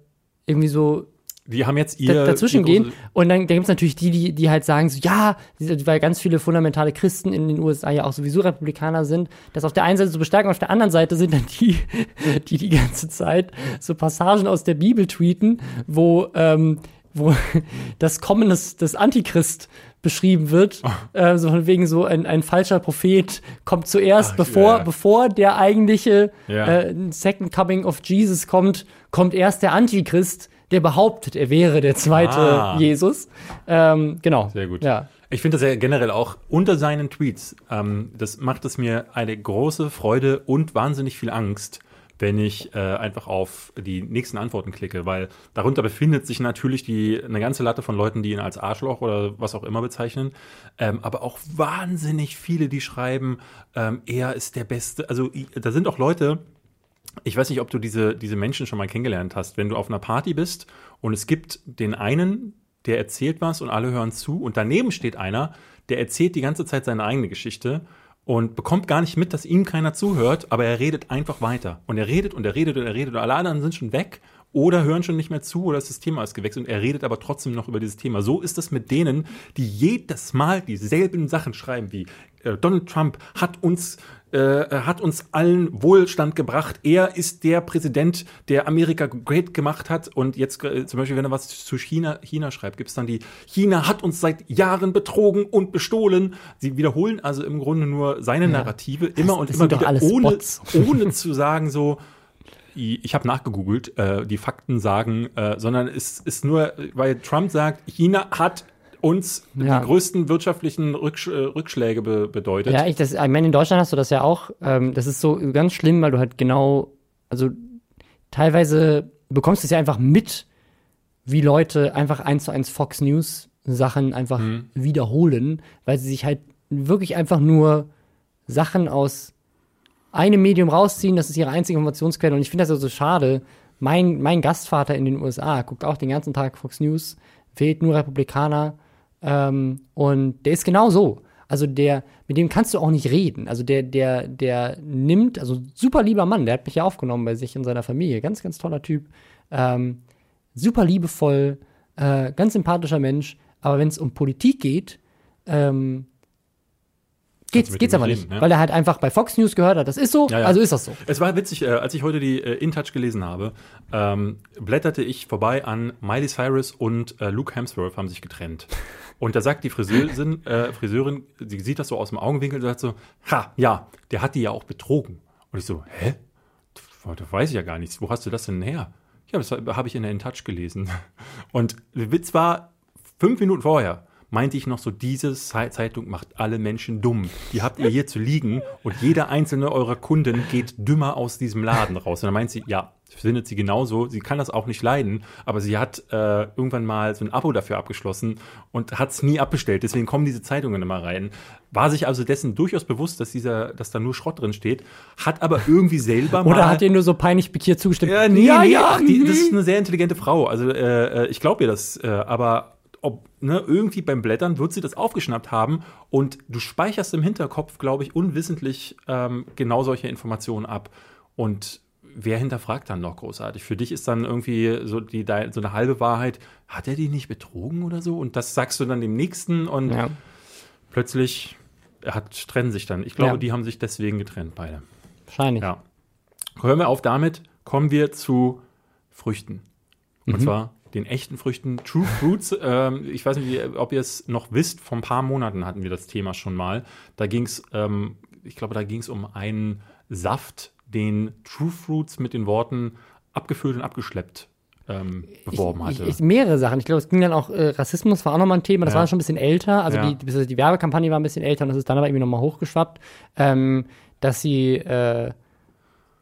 irgendwie so Die haben jetzt ihr da, dazwischen gehen. Und dann, dann gibt es natürlich die, die, die halt sagen, so, ja, weil ganz viele fundamentale Christen in den USA ja auch sowieso Republikaner sind, das auf der einen Seite so bestärken, auf der anderen Seite sind dann die, die die ganze Zeit so Passagen aus der Bibel tweeten, wo, ähm, wo das Kommen des, des Antichrist beschrieben wird, äh, so von wegen so ein, ein falscher Prophet kommt zuerst, Ach, bevor, ja. bevor der eigentliche Ja. äh, Second Coming of Jesus kommt, kommt erst der Antichrist, der behauptet, er wäre der zweite Ah. Jesus. Ähm, genau. Sehr gut. Ja. Ich finde das ja generell auch unter seinen Tweets, ähm, das macht es mir eine große Freude und wahnsinnig viel Angst, wenn ich äh, einfach auf die nächsten Antworten klicke, weil darunter befindet sich natürlich die, eine ganze Latte von Leuten, die ihn als Arschloch oder was auch immer bezeichnen, ähm, aber auch wahnsinnig viele, die schreiben, ähm, er ist der Beste. Also da sind auch Leute, ich weiß nicht, ob du diese, diese Menschen schon mal kennengelernt hast, wenn du auf einer Party bist und es gibt den einen, der erzählt was und alle hören zu und daneben steht einer, der erzählt die ganze Zeit seine eigene Geschichte und bekommt gar nicht mit, dass ihm keiner zuhört, aber er redet einfach weiter. Und er redet und er redet und er redet und alle anderen sind schon weg oder hören schon nicht mehr zu oder das Thema ist gewechselt und er redet aber trotzdem noch über dieses Thema. So ist es mit denen, die jedes Mal dieselben Sachen schreiben wie äh, Donald Trump hat uns äh, hat uns allen Wohlstand gebracht. Er ist der Präsident, der Amerika great gemacht hat. Und jetzt äh, zum Beispiel, wenn er was zu China, China schreibt, gibt es dann die China hat uns seit Jahren betrogen und bestohlen. Sie wiederholen also im Grunde nur seine Narrative immer und das immer sind doch wieder, ohne, ohne zu sagen so, ich habe nachgegoogelt, äh, die Fakten sagen, äh, sondern es ist nur, weil Trump sagt, China hat uns Ja. die größten wirtschaftlichen Rücksch äh, Rückschläge be bedeutet. Ja, ich, das, ich meine, in Deutschland hast du das ja auch. Ähm, das ist so ganz schlimm, weil du halt genau, also teilweise bekommst du es ja einfach mit, wie Leute einfach eins zu eins Fox News Sachen einfach Mhm. wiederholen, weil sie sich halt wirklich einfach nur Sachen aus einem Medium rausziehen, das ist ihre einzige Informationsquelle. Und ich finde das also so schade. Mein, mein Gastvater in den USA guckt auch den ganzen Tag Fox News, wählt nur Republikaner ähm, und der ist genau so. Also der, mit dem kannst du auch nicht reden. Also der, der, der nimmt, also super lieber Mann, der hat mich ja aufgenommen bei sich in seiner Familie. Ganz, ganz toller Typ. Ähm, super liebevoll, äh, ganz sympathischer Mensch. Aber wenn es um Politik geht, ähm, geht's, geht's aber nicht nicht. reden, ja. Weil er halt einfach bei Fox News gehört hat. Das ist so, Ja, ja. also ist das so. Es war witzig, äh, als ich heute die äh, InTouch gelesen habe, ähm, blätterte ich vorbei an Miley Cyrus und äh, Luke Hemsworth haben sich getrennt. Und da sagt die Friseurin, äh, Friseurin, sie sieht das so aus dem Augenwinkel und sagt so, ha, ja, der hat die ja auch betrogen. Und ich so, hä? Das, weiß ich ja gar nicht. Wo hast du das denn her? Ja, das habe ich in der InTouch gelesen. Und der Witz war, fünf Minuten vorher meinte ich noch so, diese Zei- Zeitung macht alle Menschen dumm. Die habt ihr hier zu liegen und jeder einzelne eurer Kunden geht dümmer aus diesem Laden raus. Und dann meint sie, ja, findet sie genauso. Sie kann das auch nicht leiden, aber sie hat äh, irgendwann mal so ein Abo dafür abgeschlossen und hat es nie abbestellt. Deswegen kommen diese Zeitungen immer rein. War sich also dessen durchaus bewusst, dass dieser, dass da nur Schrott drin steht, hat aber irgendwie selber mal Oder hat ihr nur so peinlich pikiert zugestimmt? ja, nee, ja, nee, ja, ach, die, das ist eine sehr intelligente Frau. Also äh, äh, ich glaube ihr das, äh, aber ne, irgendwie beim Blättern wird sie das aufgeschnappt haben und du speicherst im Hinterkopf, glaube ich, unwissentlich ähm, genau solche Informationen ab. Und wer hinterfragt dann noch großartig? Für dich ist dann irgendwie so, die, so eine halbe Wahrheit, hat er die nicht betrogen oder so? Und das sagst du dann dem Nächsten und ja. plötzlich hat, trennen sich dann. Ich glaube, Ja. die haben sich deswegen getrennt, beide. Wahrscheinlich. Ja. Hören wir auf damit, kommen wir zu Früchten. Und zwar den echten Früchten, True Fruits. ähm, ich weiß nicht, ob ihr es noch wisst, vor ein paar Monaten hatten wir das Thema schon mal. Da ging es, ähm, ich glaube, da ging es um einen Saft, den True Fruits mit den Worten abgefüllt und abgeschleppt ähm, beworben ich, hatte. ich, mehrere Sachen. Ich glaube, es ging dann auch, äh, Rassismus war auch nochmal ein Thema, das Ja. war schon ein bisschen älter. Also Ja. die, die, die Werbekampagne war ein bisschen älter und das ist dann aber irgendwie nochmal hochgeschwappt, ähm, dass sie äh,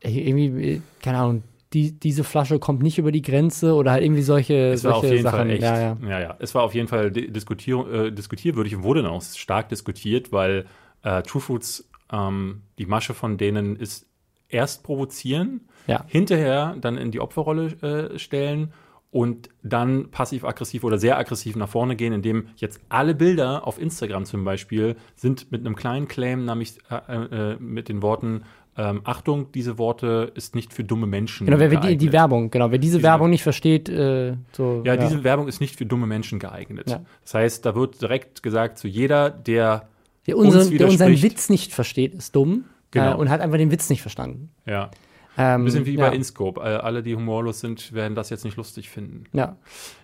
irgendwie, äh, keine Ahnung, die, diese Flasche kommt nicht über die Grenze oder halt irgendwie solche, Es war auf solche jeden Sachen. Fall echt. Ja, ja. ja, ja. Es war auf jeden Fall di- diskutier äh, diskutierwürdig und wurde dann auch stark diskutiert, weil äh, True Foods, ähm, die Masche von denen ist erst provozieren, Ja. hinterher dann in die Opferrolle äh, stellen und dann passiv-aggressiv oder sehr aggressiv nach vorne gehen, indem jetzt alle Bilder auf Instagram zum Beispiel sind mit einem kleinen Claim, nämlich äh, äh, mit den Worten ähm, Achtung, diese Worte ist nicht für dumme Menschen. Genau, wer, die, geeignet. die Werbung, genau, wer diese, Diese- Werbung nicht versteht, äh, so. Ja, diese Werbung ist nicht für dumme Menschen geeignet. Ja. Das heißt, da wird direkt gesagt, zu jeder, der der, unseren, uns der unseren. Witz nicht versteht, ist dumm Genau. äh, und hat einfach den Witz nicht verstanden. ja, Ähm, ein bisschen wie ja, bei InScope. Äh, alle, die humorlos sind, werden das jetzt nicht lustig finden. Ja,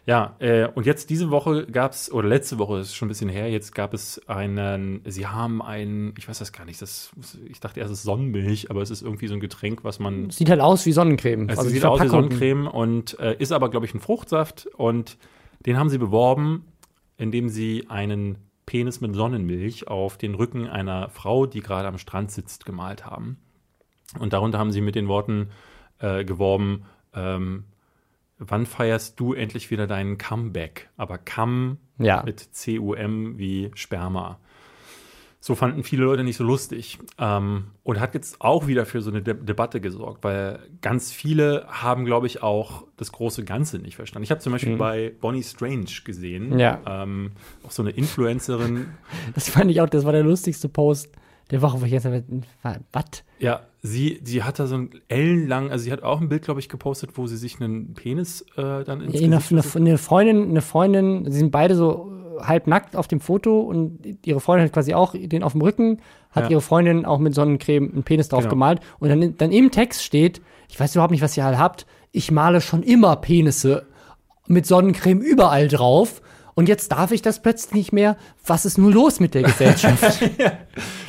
Ja, äh, und jetzt diese Woche gab es, oder letzte Woche, das ist schon ein bisschen her, jetzt gab es einen, sie haben einen, ich weiß das gar nicht, das, ich dachte erst, es ist Sonnenmilch, aber es ist irgendwie so ein Getränk, was man sieht halt aus wie Sonnencreme. Es Also sieht aus wie Sonnencreme und äh, ist aber, glaube ich, ein Fruchtsaft. Und den haben sie beworben, indem sie einen Penis mit Sonnenmilch auf den Rücken einer Frau, die gerade am Strand sitzt, gemalt haben. Und darunter haben sie mit den Worten äh, geworben, ähm, wann feierst du endlich wieder deinen Comeback? Aber Come Ja. mit C-U-M wie Sperma. So fanden viele Leute nicht so lustig. Ähm, und hat jetzt auch wieder für so eine De Debatte gesorgt, weil ganz viele haben, glaube ich, auch das große Ganze nicht verstanden. Ich habe zum Beispiel bei Bonnie Strange gesehen, Mhm. Ja. ähm, auch so eine Influencerin. Das fand ich auch, das war der lustigste Post der Woche, wo ich jetzt was? Ja, sie, sie hat da so ein ellenlang, also sie hat auch ein Bild, glaube ich, gepostet, wo sie sich einen Penis äh, dann ins Eine, Gesicht eine, eine Freundin, eine Freundin, sie sind beide so halb nackt auf dem Foto und ihre Freundin hat quasi auch den auf dem Rücken, hat Ja. ihre Freundin auch mit Sonnencreme einen Penis drauf Genau. gemalt und dann, dann im Text steht, ich weiß überhaupt nicht, was ihr halt habt, ich male schon immer Penisse mit Sonnencreme überall drauf und jetzt darf ich das plötzlich nicht mehr. Was ist nun los mit der Gesellschaft?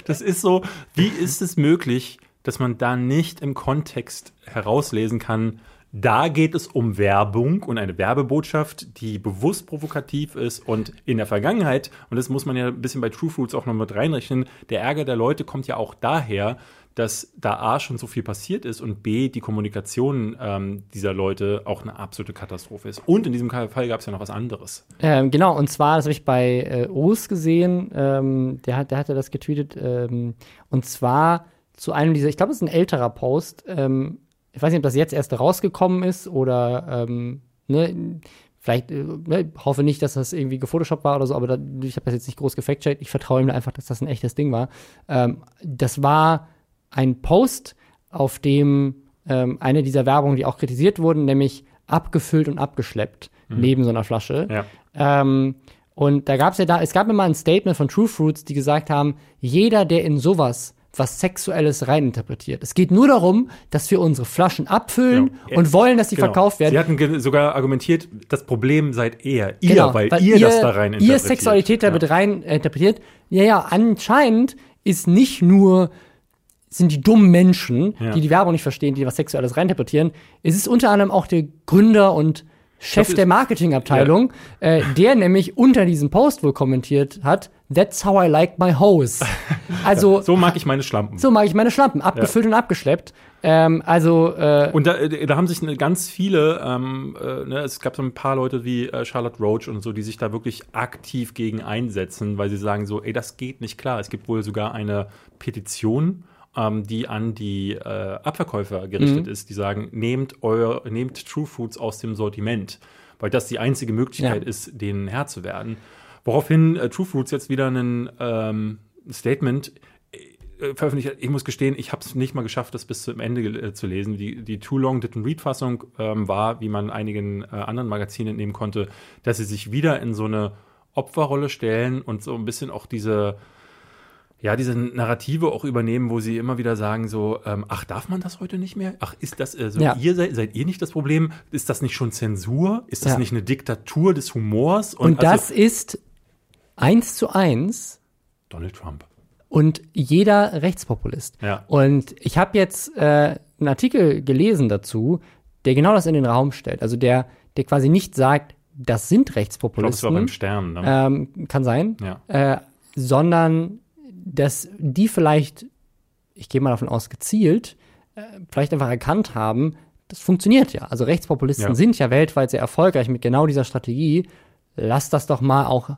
Das ist so, wie ist es möglich, dass man da nicht im Kontext herauslesen kann, da geht es um Werbung und eine Werbebotschaft, die bewusst provokativ ist und in der Vergangenheit, und das muss man ja ein bisschen bei True Fruits auch noch mit reinrechnen, der Ärger der Leute kommt ja auch daher, dass da A schon so viel passiert ist und B die Kommunikation ähm, dieser Leute auch eine absolute Katastrophe ist. Und in diesem Fall gab es ja noch was anderes. Ähm, genau, und zwar, das habe ich bei äh, Urs gesehen, ähm, der, hat, der hatte das getweetet, ähm, und zwar zu einem dieser, ich glaube, es ist ein älterer Post, ähm, ich weiß nicht, ob das jetzt erst rausgekommen ist oder, ähm, ne, vielleicht, äh, ne, hoffe nicht, dass das irgendwie gefotoshoppt war oder so, aber da, ich habe das jetzt nicht groß gefact-checkt, ich vertraue ihm da einfach, dass das ein echtes Ding war. Ähm, das war ein Post, auf dem ähm, eine dieser Werbungen, die auch kritisiert wurden, nämlich abgefüllt und abgeschleppt neben so einer Flasche. Ja. Ähm, und da gab es ja da, es gab immer ein Statement von True Fruits, die gesagt haben, jeder, der in sowas was Sexuelles reininterpretiert. Es geht nur darum, dass wir unsere Flaschen abfüllen Genau. und wollen, dass die Genau. verkauft werden. Sie hatten sogar argumentiert, das Problem seid ihr, ihr, Genau, weil, ihr, das da rein Ihr. Sexualität Ja. damit rein äh, interpretiert. Ja, ja, anscheinend ist nicht nur sind die dummen Menschen, Ja. die die Werbung nicht verstehen, die was Sexuelles reininterpretieren. Es ist unter anderem auch der Gründer und Chef der Marketingabteilung, äh, der nämlich unter diesem Post wohl kommentiert hat, That's how I like my hose. Also, So mag ich meine Schlampen. so mag ich meine Schlampen, abgefüllt und abgeschleppt. Ähm, also, äh, Und da, da haben sich ganz viele, ähm, äh, ne, es gab so ein paar Leute wie äh, Charlotte Roach und so, die sich da wirklich aktiv gegen einsetzen, weil sie sagen so, ey, das geht nicht klar. Es gibt wohl sogar eine Petition, die an die äh, Abverkäufer gerichtet Mhm. ist, die sagen, nehmt euer, nehmt True Foods aus dem Sortiment, weil das die einzige Möglichkeit Ja. ist, denen Herr zu werden. Woraufhin äh, True Foods jetzt wieder ein ähm, Statement äh, veröffentlicht hat. Ich muss gestehen, ich habe es nicht mal geschafft, das bis zum Ende äh, zu lesen. Die, die Too Long Didn't Read Fassung ähm, war, wie man einigen äh, anderen Magazinen entnehmen konnte, dass sie sich wieder in so eine Opferrolle stellen und so ein bisschen auch diese ja, diese Narrative auch übernehmen, wo sie immer wieder sagen so, ähm, ach, darf man das heute nicht mehr? Ach, ist das, also Ja. ihr seid, seid ihr nicht das Problem? Ist das nicht schon Zensur? Ist das Ja. nicht eine Diktatur des Humors? und also- das ist eins zu eins Donald Trump. und jeder Rechtspopulist. Ja. Und ich habe jetzt äh, einen Artikel gelesen dazu, der genau das in den Raum stellt. Also der, der quasi nicht sagt, das sind Ich glaube, es war Rechtspopulisten. beim Stern. Ne? ähm, kann sein. Ja. Äh, sondern dass die vielleicht, ich gehe mal davon aus, gezielt, äh, vielleicht einfach erkannt haben, das funktioniert ja. Also Rechtspopulisten Ja. sind ja weltweit sehr erfolgreich mit genau dieser Strategie. Lass das doch mal auch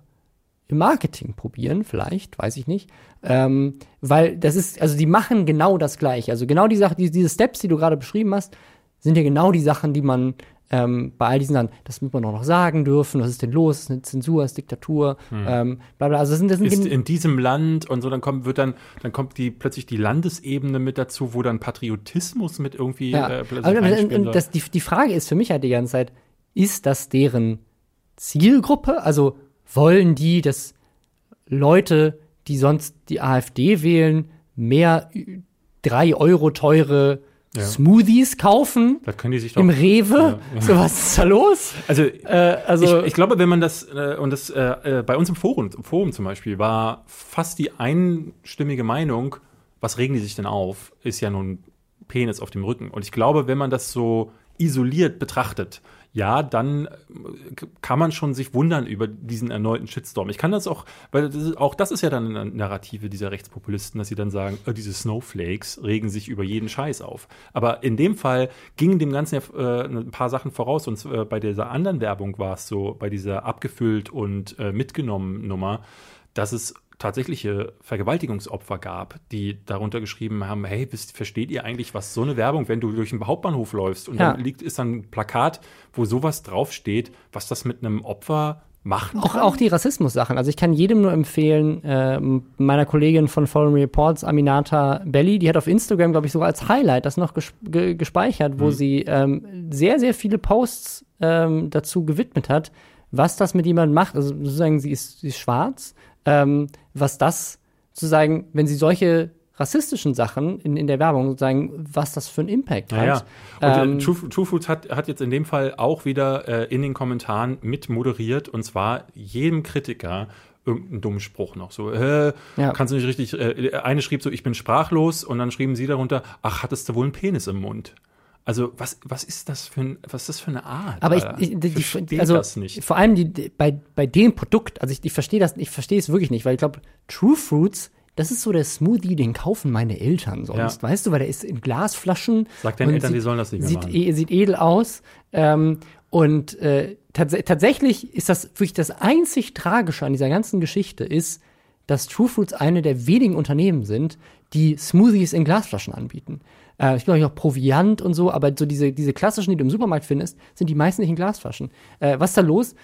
im Marketing probieren, vielleicht, weiß ich nicht. Ähm, weil das ist, also die machen genau das gleiche. Also genau die Sache, die, diese Steps, die du gerade beschrieben hast, sind ja genau die Sachen, die man ähm, bei all diesen Sachen, das muss man auch noch sagen dürfen, was ist denn los, ist eine Zensur, ist Diktatur, ähm, bla bla. Also das sind, das sind ist in diesem Land und so, dann kommt, wird dann, dann kommt die plötzlich die Landesebene mit dazu, wo dann Patriotismus mit irgendwie Ja. äh, plötzlich Aber, und, das, die, die Frage ist für mich halt die ganze Zeit, ist das deren Zielgruppe? Also wollen die, dass Leute, die sonst die AfD wählen, mehr drei Euro teure Ja. Smoothies kaufen das können die sich doch. im Rewe? Ja, ja. So, was ist da los? Also, Äh, also, ich, ich glaube, wenn man das, äh, und das äh, äh, bei uns im Forum, im Forum zum Beispiel, war fast die einstimmige Meinung, was regen die sich denn auf, ist ja nun Penis auf dem Rücken. Und ich glaube, wenn man das so isoliert betrachtet, ja, dann äh, kann man schon sich wundern über diesen erneuten Shitstorm. Ich kann das auch, weil das ist, auch das ist ja dann eine Narrative dieser Rechtspopulisten, dass sie dann sagen, äh, diese Snowflakes regen sich über jeden Scheiß auf. Aber in dem Fall gingen dem Ganzen ja äh, ein paar Sachen voraus. Und äh, bei dieser anderen Werbung war es so, bei dieser abgefüllt und äh, mitgenommen Nummer, dass es tatsächliche Vergewaltigungsopfer gab, die darunter geschrieben haben, hey, wisst, versteht ihr eigentlich, was so eine Werbung, wenn du durch den Hauptbahnhof läufst und Ja. dann liegt, ist dann ein Plakat, wo sowas draufsteht, was das mit einem Opfer machen auch, kann? auch die Rassismus-Sachen. Also ich kann jedem nur empfehlen, ähm, meiner Kollegin von Foreign Reports, Aminata Belli, die hat auf Instagram, glaube ich, sogar als Highlight das noch ges ge gespeichert, Mhm. wo sie ähm, sehr, sehr viele Posts ähm, dazu gewidmet hat, was das mit jemandem macht. Also sozusagen, sie ist, sie ist schwarz, ähm, was das sozusagen, wenn sie solche rassistischen Sachen in, in der Werbung sozusagen, was das für einen Impact Ja, ja. hat. Und Ähm, äh, True, True Foods hat, hat jetzt in dem Fall auch wieder äh, in den Kommentaren mit moderiert und zwar jedem Kritiker irgendeinen dummen Spruch noch so. Äh, Ja. Kannst du nicht richtig. Äh, eine schrieb so, ich bin sprachlos und dann schrieben sie darunter, ach, hattest du wohl einen Penis im Mund? Also was, was ist das für ein, was ist das für eine Art? Aber ich, ich die, verstehe die, also das nicht. vor allem die, die, bei, bei dem Produkt, also ich, ich verstehe das, ich verstehe es wirklich nicht, weil ich glaube, True Fruits, das ist so der Smoothie, den kaufen meine Eltern sonst, Ja. weißt du, weil der ist in Glasflaschen. Sag deinen Eltern, sieht- die sollen das nicht mehr sieht, machen. e- sieht edel aus. Ähm, und äh, tats tatsächlich ist das wirklich das einzig Tragische an dieser ganzen Geschichte ist, dass True Fruits eine der wenigen Unternehmen sind, die Smoothies in Glasflaschen anbieten. Äh, ich glaube auch Proviant und so, aber so diese, diese klassischen, die du im Supermarkt findest, sind die meisten nicht in Glasflaschen. Äh, was ist da los?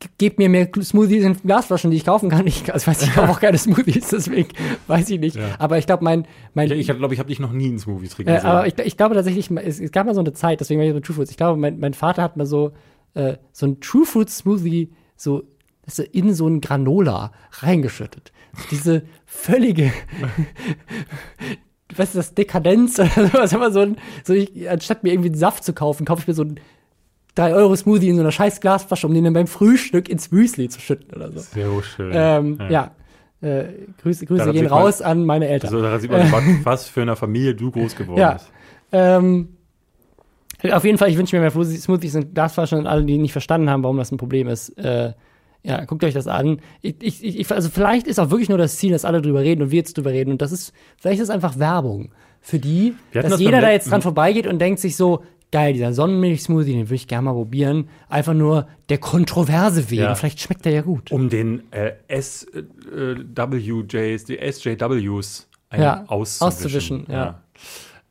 Ge- Gebt mir mehr Smoothies in Glasflaschen, die ich kaufen kann. Ich, also, weiß, ich kaufe auch keine Smoothies, deswegen weiß ich nicht. Ja. Aber ich glaube, mein, mein Ich, glaube, ich habe dich noch nie einen Smoothie trinken äh, aber ich, ich glaube tatsächlich, es, es gab mal so eine Zeit, deswegen war ich so True Foods. Ich glaube, mein, mein Vater hat mal so, äh, so ein True Fruit Smoothie so in so ein Granola reingeschüttet. Diese völlige, was ist das, Dekadenz oder sowas, aber so ein, so ich, anstatt mir irgendwie einen Saft zu kaufen, kaufe ich mir so ein 3-Euro-Smoothie in so einer scheiß Glasflasche, um den dann beim Frühstück ins Müsli zu schütten oder so. Sehr schön. Ähm, ja. Äh, Grüße, Grüße gehen sieht man- raus an meine Eltern. Also da sieht man, was, was für eine Familie du groß geworden Ja. bist. Ähm, auf jeden Fall, ich wünsche mir mehr Smoothies Smoothies und Glasflaschen und alle, die nicht verstanden haben, warum das ein Problem ist. Äh, ja, guckt euch das an. Ich, ich, ich, also vielleicht ist auch wirklich nur das Ziel, dass alle drüber reden und wir jetzt drüber reden. Und das ist, vielleicht ist es einfach Werbung für die, dass das jeder da jetzt dran vorbeigeht und denkt sich so, geil, dieser Sonnenmilch-Smoothie, den würde ich gerne mal probieren. Einfach nur der Kontroverse wegen. Ja. Vielleicht schmeckt der ja gut. Um den äh, SWJs, die SJWs Ja, auszuwischen. auszuwischen, ja.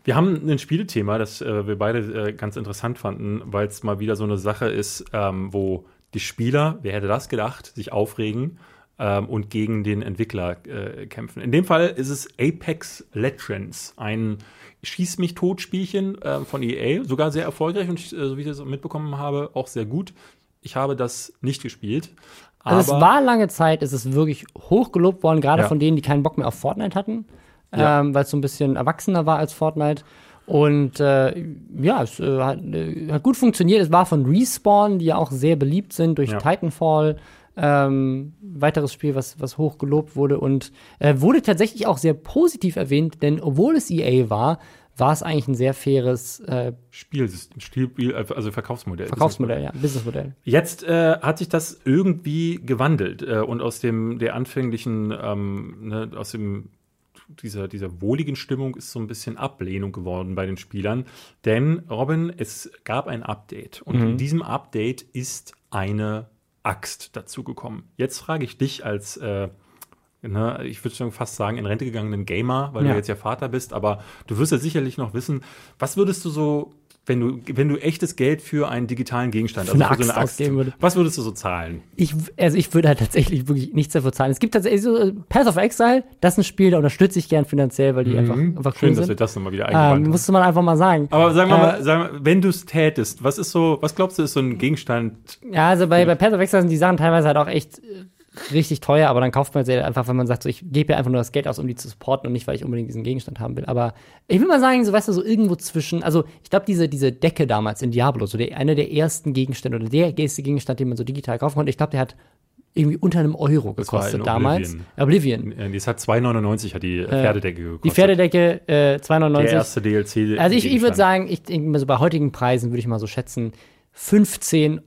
Wir haben ein Spielthema, das äh, wir beide äh, ganz interessant fanden, weil es mal wieder so eine Sache ist, ähm, wo die Spieler, wer hätte das gedacht, sich aufregen ähm, und gegen den Entwickler äh, kämpfen. In dem Fall ist es Apex Legends, ein Schieß mich tot Spielchen äh, von EA, sogar sehr erfolgreich und äh, so wie ich das mitbekommen habe, auch sehr gut. Ich habe das nicht gespielt. Also es war lange Zeit, es ist wirklich hochgelobt worden, gerade Ja. von denen, die keinen Bock mehr auf Fortnite hatten, Ja. ähm, weil es so ein bisschen erwachsener war als Fortnite. Und äh, ja, es äh, hat, äh, hat gut funktioniert. Es war von Respawn, die ja auch sehr beliebt sind durch Ja. Titanfall. Ähm, weiteres Spiel, was, was hoch gelobt wurde und äh, wurde tatsächlich auch sehr positiv erwähnt, denn obwohl es EA war, war es eigentlich ein sehr faires äh, Spielsystem, Spiel, also Verkaufsmodell. Verkaufsmodell, ja, Businessmodell. Jetzt äh, hat sich das irgendwie gewandelt äh, und aus dem der anfänglichen, ähm, ne, aus dem dieser, dieser wohligen Stimmung ist so ein bisschen Ablehnung geworden bei den Spielern. Denn, Robin, es gab ein Update und in diesem Update ist eine Axt dazugekommen. Jetzt frage ich dich als, äh, ne, ich würde schon fast sagen, in Rente gegangenen Gamer, weil Ja. du jetzt ja Vater bist, aber du wirst ja sicherlich noch wissen, was würdest du so wenn du, wenn du echtes Geld für einen digitalen Gegenstand, Für eine also Axt würde. was würdest du so zahlen? Ich, also ich würde halt tatsächlich wirklich nichts dafür zahlen. Es gibt tatsächlich so äh, Path of Exile, das ist ein Spiel, da unterstütze ich gern finanziell, weil die einfach, einfach Schön, cool dass wir das nochmal wieder Ähm, eingebaut haben. musste man einfach mal sagen. Aber sagen wir Äh, mal, sagen wir, wenn du es tätest, was ist so, was glaubst du, ist so ein Gegenstand? Ja, also bei, bei Path of Exile sind die Sachen teilweise halt auch echt äh, richtig teuer, aber dann kauft man sie einfach, wenn man sagt, so, ich gebe ja einfach nur das Geld aus, um die zu supporten und nicht, weil ich unbedingt diesen Gegenstand haben will. Aber ich will mal sagen, so weißt du, so irgendwo zwischen, also ich glaube, diese, diese Decke damals in Diablo, so der, einer der ersten Gegenstände oder der erste Gegenstand, den man so digital kaufen konnte, ich glaube, der hat irgendwie unter einem Euro Das gekostet damals. Oblivion. Äh, Die hat 2,99 hat die Pferdedecke gekostet. Die Pferdedecke äh, Der 2,99. erste DLC. Also ich, ich würde sagen, ich denke mal so bei heutigen Preisen würde ich mal so schätzen, 15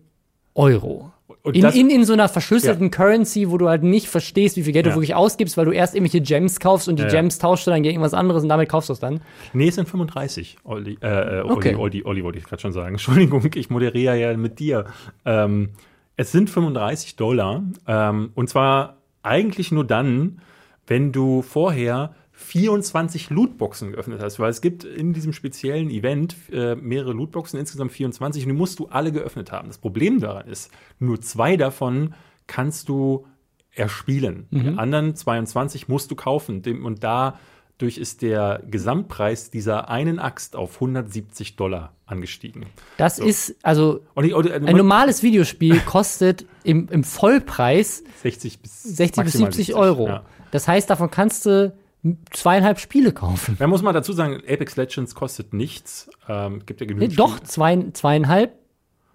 Euro. In, in, in so einer verschlüsselten Currency, wo du halt nicht verstehst, wie viel Geld Ja. du wirklich ausgibst, weil du erst irgendwelche Gems kaufst und die Ja, ja. Gems tauschst du dann gegen irgendwas anderes und damit kaufst du es dann. Nee, es sind 35. Olli, äh, äh, Olli, Okay. Olli, Olli wollte ich gerade schon sagen. Entschuldigung, ich moderiere ja mit dir. Ähm, es sind 35 Dollar. Ähm, und zwar eigentlich nur dann, wenn du vorher 24 Lootboxen geöffnet hast, weil es gibt in diesem speziellen Event äh, mehrere Lootboxen, insgesamt 24, und die musst du alle geöffnet haben. Das Problem daran ist, nur zwei davon kannst du erspielen. Die anderen 22 musst du kaufen. Und dadurch ist der Gesamtpreis dieser einen Axt auf 170 Dollar angestiegen. Das ist, also ich, und, ein normales Videospiel kostet im, im Vollpreis 60 bis 60 bis maximal 70 Euro. Ja. Das heißt, davon kannst du zweieinhalb Spiele kaufen. Da muss man dazu sagen, Apex Legends kostet nichts. Ähm, gibt ja Nee, genügend doch, zwei, zweieinhalb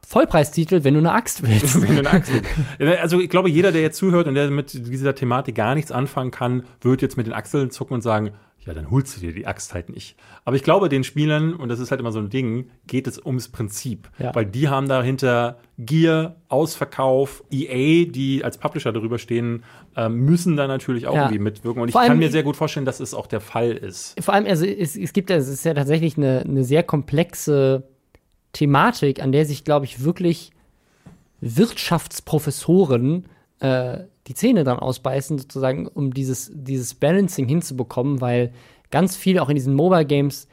Vollpreistitel, wenn du eine Axt willst. Wenn du eine Axt willst. Also ich glaube, jeder, der jetzt zuhört und der mit dieser Thematik gar nichts anfangen kann, wird jetzt mit den Achseln zucken und sagen, ja, dann holst du dir die Axt halt nicht. Aber ich glaube, den Spielern, und das ist halt immer so ein Ding, geht es ums Prinzip. Ja. Weil die haben dahinter Gear, Ausverkauf, EA, die als Publisher darüber stehen, ähm, müssen da natürlich auch Ja. irgendwie mitwirken. Und ich Vor allem- kann mir sehr gut vorstellen, dass es auch der Fall ist. Vor allem, also es, es gibt ja, es ist ja tatsächlich eine, eine sehr komplexe Thematik, an der sich, glaube ich, wirklich Wirtschaftsprofessoren äh, die Zähne dran ausbeißen, sozusagen, um dieses, dieses Balancing hinzubekommen, weil ganz viel auch in diesen Mobile Games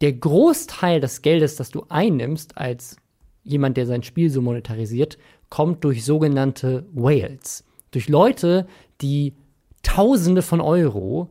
der Großteil des Geldes, das du einnimmst als jemand, der sein Spiel so monetarisiert, kommt durch sogenannte Whales. Durch Leute, die Tausende von Euro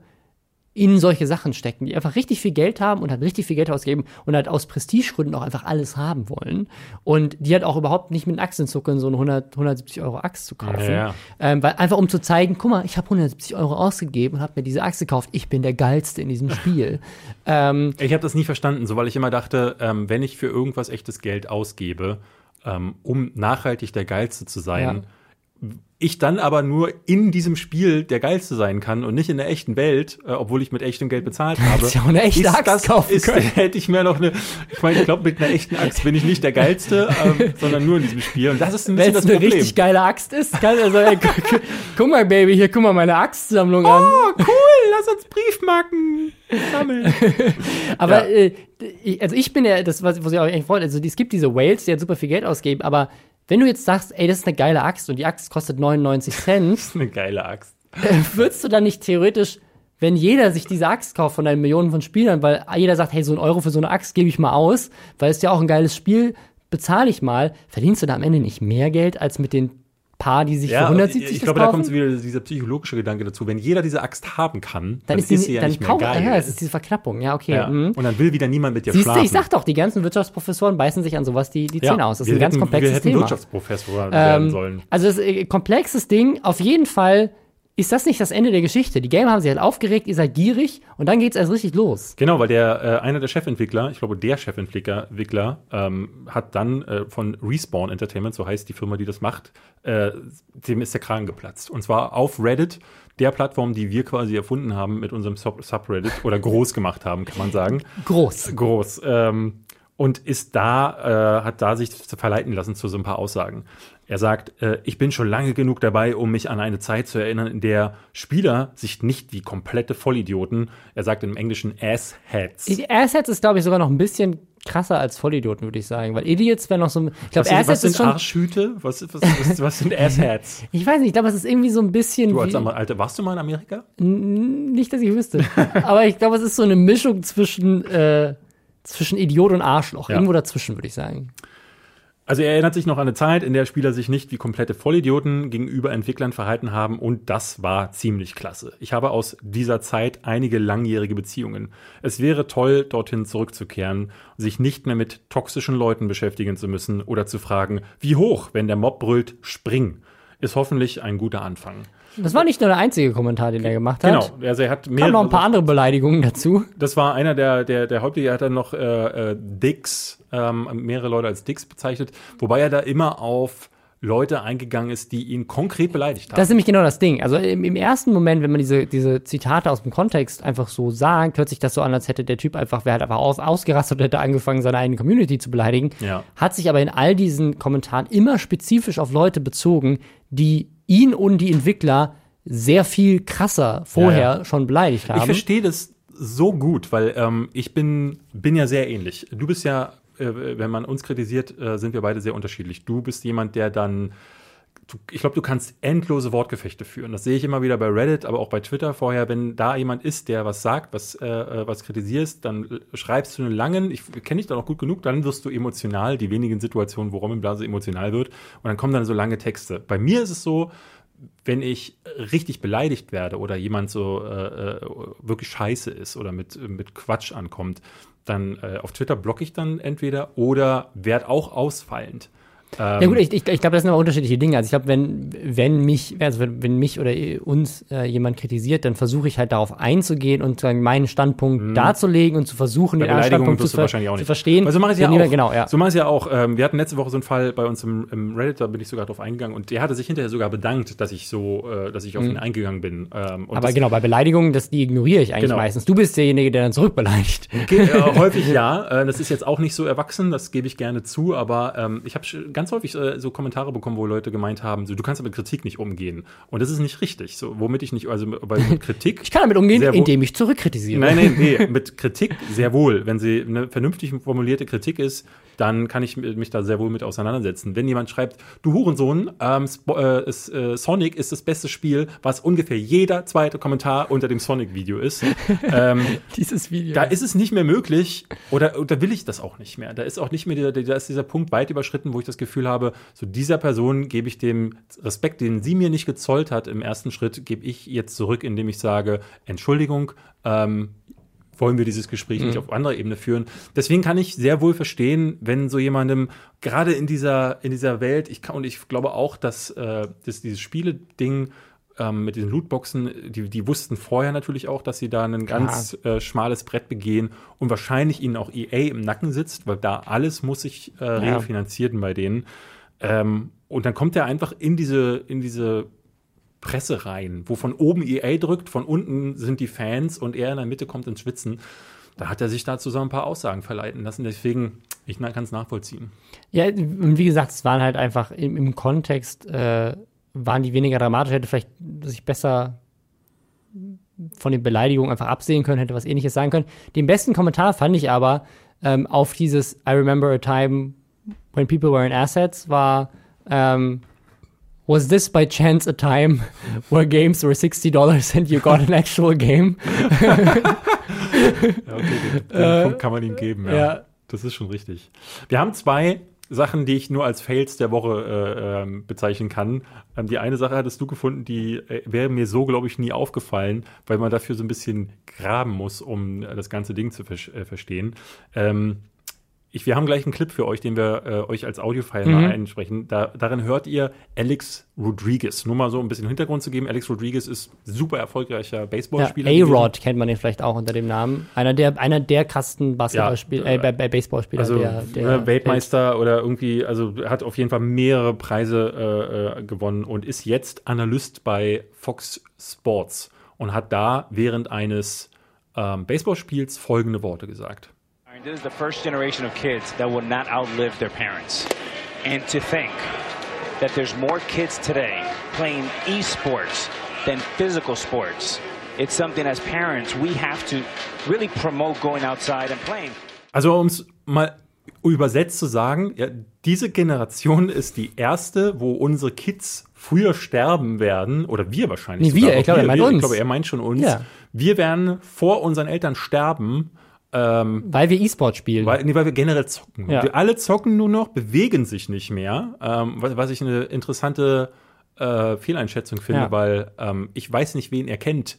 in solche Sachen stecken, die einfach richtig viel Geld haben und halt richtig viel Geld ausgeben und halt aus Prestigegründen auch einfach alles haben wollen. Und die halt auch überhaupt nicht mit den Achseln zuckeln, so eine 100, 170 Euro Axt zu kaufen. Ja, ja. Ähm, weil einfach um zu zeigen, guck mal, ich habe 170 Euro ausgegeben und habe mir diese Axt gekauft. Ich bin der Geilste in diesem Spiel. ähm, Ich habe das nie verstanden, so weil ich immer dachte, ähm, wenn ich für irgendwas echtes Geld ausgebe, ähm, um nachhaltig der Geilste zu sein, ich dann aber nur in diesem Spiel der Geilste sein kann und nicht in der echten Welt, äh, obwohl ich mit echtem Geld bezahlt habe. Hättest ja auch eine echte ist Axt das, kaufen ist, können. Hätte ich mir noch eine, ich meine, ich glaube, mit einer echten Axt bin ich nicht der Geilste, ähm, sondern nur in diesem Spiel. Und das ist ein bisschen Wenn das es eine Problem. richtig geile Axt ist, kann, also, ey, gu- gu- guck mal, Baby, hier, guck mal meine Axtsammlung an. Oh, cool, lass uns Briefmarken sammeln. Aber Ja. äh, ich- also ich bin ja, das, was, was ich auch eigentlich wollte, also es gibt diese Whales, die halt super viel Geld ausgeben, aber wenn du jetzt sagst, ey, das ist eine geile Axt und die Axt kostet 99 Cent, Das ist eine geile Axt. würdest du dann nicht theoretisch, wenn jeder sich diese Axt kauft von deinen Millionen von Spielern, weil jeder sagt, hey, so ein Euro für so eine Axt gebe ich mal aus, weil es ja auch ein geiles Spiel, bezahle ich mal, verdienst du da am Ende nicht mehr Geld als mit den paar, die sich für 170 ich das glaube, da kommt wieder dieser psychologische Gedanke dazu. Wenn jeder diese Axt haben kann, dann ist, die, sie ja dann nicht mehr geil. ja, es ist diese Verknappung, ja, okay. Ja. mhm. Und dann will wieder niemand mit dir Siehst du, schlafen. ich sag doch, die ganzen Wirtschaftsprofessoren beißen sich an sowas die, die ja, Zähne aus. Das ist wir ein ganz hätten, komplexes Wir hätten Thema. Wirtschaftsprofessor werden Ähm, sollen. also es ist ein komplexes Ding. Auf jeden Fall ist das nicht das Ende der Geschichte. Die Gamer haben sich halt aufgeregt, ihr seid gierig und dann geht's erst richtig los. Genau, weil der äh, einer der Chefentwickler, ich glaube der Chefentwickler Entwickler, ähm, hat dann äh, von Respawn Entertainment, so heißt die Firma, die das macht, äh, dem ist der Kragen geplatzt. Und zwar auf Reddit, der Plattform, die wir quasi erfunden haben mit unserem Sub Subreddit oder groß gemacht haben, kann man sagen. Groß. groß. Ähm, und ist da, äh, hat da sich verleiten lassen zu so ein paar Aussagen. Er sagt, äh, ich bin schon lange genug dabei, um mich an eine Zeit zu erinnern, in der Spieler sich nicht wie komplette Vollidioten, er sagt im Englischen Assheads. Assets ist, glaube ich, sogar noch ein bisschen krasser als Vollidioten, würde ich sagen. Weil Idiots wäre noch so ein. Ich glaube, sind, was sind ist schon. Arschhüte? Was, was, was, was sind Assheads? Ich weiß nicht, ich glaube, es ist irgendwie so ein bisschen. Du als Alter, warst du mal in Amerika? nicht, dass ich wüsste. Aber ich glaube, es ist so eine Mischung zwischen. Äh, zwischen Idiot und Arschloch. Ja. Irgendwo dazwischen, würde ich sagen. Also er erinnert sich noch an eine Zeit, in der Spieler sich nicht wie komplette Vollidioten gegenüber Entwicklern verhalten haben und das war ziemlich klasse. Ich habe aus dieser Zeit einige langjährige Beziehungen. Es wäre toll, dorthin zurückzukehren, sich nicht mehr mit toxischen Leuten beschäftigen zu müssen oder zu fragen, wie hoch, wenn der Mob brüllt, spring. Ist hoffentlich ein guter Anfang. Das war nicht nur der einzige Kommentar, den er gemacht hat. Genau, also er hat Kamen mehrere, noch ein paar andere Beleidigungen dazu. das war einer der, der, der Hauptlinge, er hat dann noch äh, äh, Dicks, ähm, mehrere Leute als Dicks bezeichnet, wobei er da immer auf Leute eingegangen ist, die ihn konkret beleidigt haben. Das ist nämlich genau das Ding. Also im, im ersten Moment, wenn man diese, diese Zitate aus dem Kontext einfach so sagt, hört sich das so an, als hätte der Typ einfach, wer halt einfach aus, ausgerastet und hätte angefangen, seine eigene Community zu beleidigen. Ja. Hat sich aber in all diesen Kommentaren immer spezifisch auf Leute bezogen, die ihn und die Entwickler sehr viel krasser vorher Ja, ja. schon beleidigt haben. Ich verstehe das so gut, weil ähm, ich bin, bin ja sehr ähnlich. Du bist ja, äh, wenn man uns kritisiert, äh, sind wir beide sehr unterschiedlich. Du bist jemand, der dann, du, ich glaube, du kannst endlose Wortgefechte führen. Das sehe ich immer wieder bei Reddit, aber auch bei Twitter vorher. Wenn da jemand ist, der was sagt, was, äh, äh, was kritisierst, dann schreibst du einen langen, ich kenne dich da noch gut genug, dann wirst du emotional, die wenigen Situationen, wo Robin Blase emotional wird, und dann kommen dann so lange Texte. Bei mir ist es so, wenn ich richtig beleidigt werde oder jemand so äh, äh, wirklich scheiße ist oder mit, mit Quatsch ankommt, dann äh, auf Twitter blocke ich dann entweder oder werde auch ausfallend. Ähm, Ja gut, ich, ich, ich glaube, das sind aber unterschiedliche Dinge. Also ich glaube, wenn, wenn mich, also wenn, wenn mich oder uns äh, jemand kritisiert, dann versuche ich halt darauf einzugehen und sagen, meinen Standpunkt darzulegen und zu versuchen, Mhm. Bei den anderen Standpunkt zu, ver wahrscheinlich auch zu verstehen. Also so mache ich es ja jemand- auch. Genau, ja. So mache ich es ja auch. Ähm, wir hatten letzte Woche so einen Fall bei uns im, im Reddit, da bin ich sogar drauf eingegangen und der hatte sich hinterher sogar bedankt, dass ich so, äh, dass ich auf ihn eingegangen bin. Ähm, aber genau, bei Beleidigungen, das, die ignoriere ich eigentlich Genau. meistens. Du bist derjenige, der dann zurückbeleidigt. Ge- äh, häufig ja. Äh, das ist jetzt auch nicht so erwachsen, das gebe ich gerne zu, aber ähm, ich habe ganz häufig äh, so Kommentare bekommen, wo Leute gemeint haben, so, du kannst mit Kritik nicht umgehen. Und das ist nicht richtig. So, womit ich nicht, also bei mit Kritik. Ich kann damit umgehen, indem ich zurückkritisiere. Nein, nein, nee, mit Kritik sehr wohl. Wenn sie eine vernünftig formulierte Kritik ist, dann kann ich mich da sehr wohl mit auseinandersetzen. Wenn jemand schreibt, du Hurensohn, ähm, äh, äh, Sonic ist das beste Spiel, was ungefähr jeder zweite Kommentar unter dem Sonic-Video ist, ähm, Dieses Video. da ist es nicht mehr möglich oder, oder will ich das auch nicht mehr. Da ist auch nicht mehr dieser, da ist dieser Punkt weit überschritten, wo ich das Gefühl habe, so dieser Person gebe ich dem Respekt, den sie mir nicht gezollt hat im ersten Schritt, gebe ich jetzt zurück, indem ich sage, Entschuldigung, ähm, wollen wir dieses Gespräch nicht auf anderer Ebene führen. Deswegen kann ich sehr wohl verstehen, wenn so jemandem gerade in dieser in dieser Welt, ich kann und ich glaube auch, dass, äh, dass dieses Spiele-Ding ähm, mit diesen Lootboxen, die, die wussten vorher natürlich auch, dass sie da ein ganz äh, schmales Brett begehen und wahrscheinlich ihnen auch EA im Nacken sitzt, weil da alles muss sich äh, refinanzieren bei denen. Ähm, und dann kommt er einfach in diese, in diese Presse rein, wo von oben EA drückt, von unten sind die Fans und er in der Mitte kommt ins Schwitzen. Da hat er sich dazu so ein paar Aussagen verleiten lassen. Deswegen, ich kann es nachvollziehen. Ja, und wie gesagt, es waren halt einfach im, im Kontext, äh, waren die weniger dramatisch, hätte vielleicht sich besser von den Beleidigungen einfach absehen können, hätte was ähnliches sagen können. Den besten Kommentar fand ich aber ähm, auf dieses I remember a time when people were in assets war ähm, Was this by chance a time where games were $60 and you got an actual game? Ja, okay, den, Punkt kann man ihm geben. Ja. ja. Das ist schon richtig. Wir haben zwei Sachen, die ich nur als Fails der Woche äh, ähm, bezeichnen kann. Ähm, die eine Sache hattest du gefunden, die äh, wäre mir so, glaube ich, nie aufgefallen, weil man dafür so ein bisschen graben muss, um äh, das ganze Ding zu ver äh, verstehen. Ähm, ich, wir haben gleich einen Clip für euch, den wir äh, euch als Audiofile Mhm. mal einsprechen. Da, darin hört ihr Alex Rodriguez. Nur mal so ein bisschen Hintergrund zu geben. Alex Rodriguez ist super erfolgreicher Ja, Baseballspieler. gewesen. A-Rod kennt man den vielleicht auch unter dem Namen. Einer der, einer der krassen Basketballspieler, Ja, äh, Baseballspieler Also der, der ne, Weltmeister oder irgendwie, also hat auf jeden Fall mehrere Preise äh, äh, gewonnen und ist jetzt Analyst bei Fox Sports und hat da während eines ähm, Baseballspiels folgende Worte gesagt. This is the first generation of kids that will not outlive their parents. And to think that there's more kids today playing esports than physical sports, it's something as parents we have to really promote going outside and playing. Also um es mal übersetzt zu sagen, ja, diese Generation ist die erste, wo unsere Kids früher sterben werden, oder wir wahrscheinlich. Nee, wir, ich glaube, er meint wir, uns. Ich glaube, er meint schon uns. Ja. Wir werden vor unseren Eltern sterben, ähm, Weil wir E-Sport spielen. weil, nee, weil wir generell zocken. Ja. Wir alle zocken nur noch, bewegen sich nicht mehr, ähm, was, was ich eine interessante äh, Fehleinschätzung finde, Ja. weil ähm, ich weiß nicht, wen er kennt,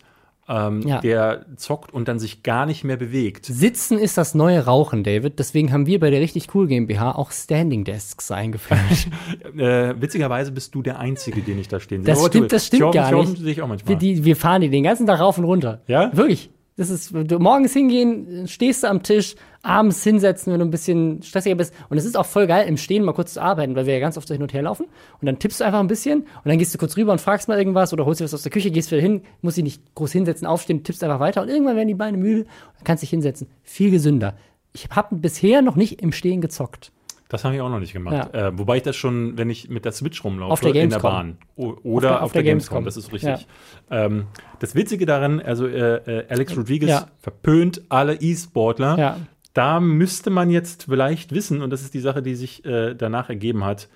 ähm, Ja. der zockt und dann sich gar nicht mehr bewegt. Sitzen ist das neue Rauchen, David. Deswegen haben wir bei der richtig cool GmbH auch Standing Desks eingeführt. Äh, witzigerweise bist du der Einzige, den ich da stehen sehe. Das stimmt, das stimmt Jordan- gar Jordan nicht. ich auch manchmal. wir, die, wir fahren die den ganzen Tag rauf und runter. Ja? Wirklich. Das ist, du morgens hingehen, stehst du am Tisch, abends hinsetzen, wenn du ein bisschen stressiger bist. Und es ist auch voll geil, im Stehen mal kurz zu arbeiten, weil wir ja ganz oft so hin und her laufen. Und dann tippst du einfach ein bisschen und dann gehst du kurz rüber und fragst mal irgendwas oder holst dir was aus der Küche, gehst wieder hin, musst dich nicht groß hinsetzen, aufstehen, tippst einfach weiter und irgendwann werden die Beine müde und kannst dich hinsetzen. Viel gesünder. Ich habe bisher noch nicht im Stehen gezockt. Das habe ich auch noch nicht gemacht. Äh, wobei ich das schon, wenn ich mit der Switch rumlaufe, Auf der in der Gamescom. Bahn. Oder der- auf, der, Gamescom. das ist richtig. Ähm, das Witzige daran, also äh, äh, Alex Rodriguez Ja. verpönt alle E-Sportler. Ja. Da müsste man jetzt vielleicht wissen, und das ist die Sache, die sich äh, danach ergeben hat,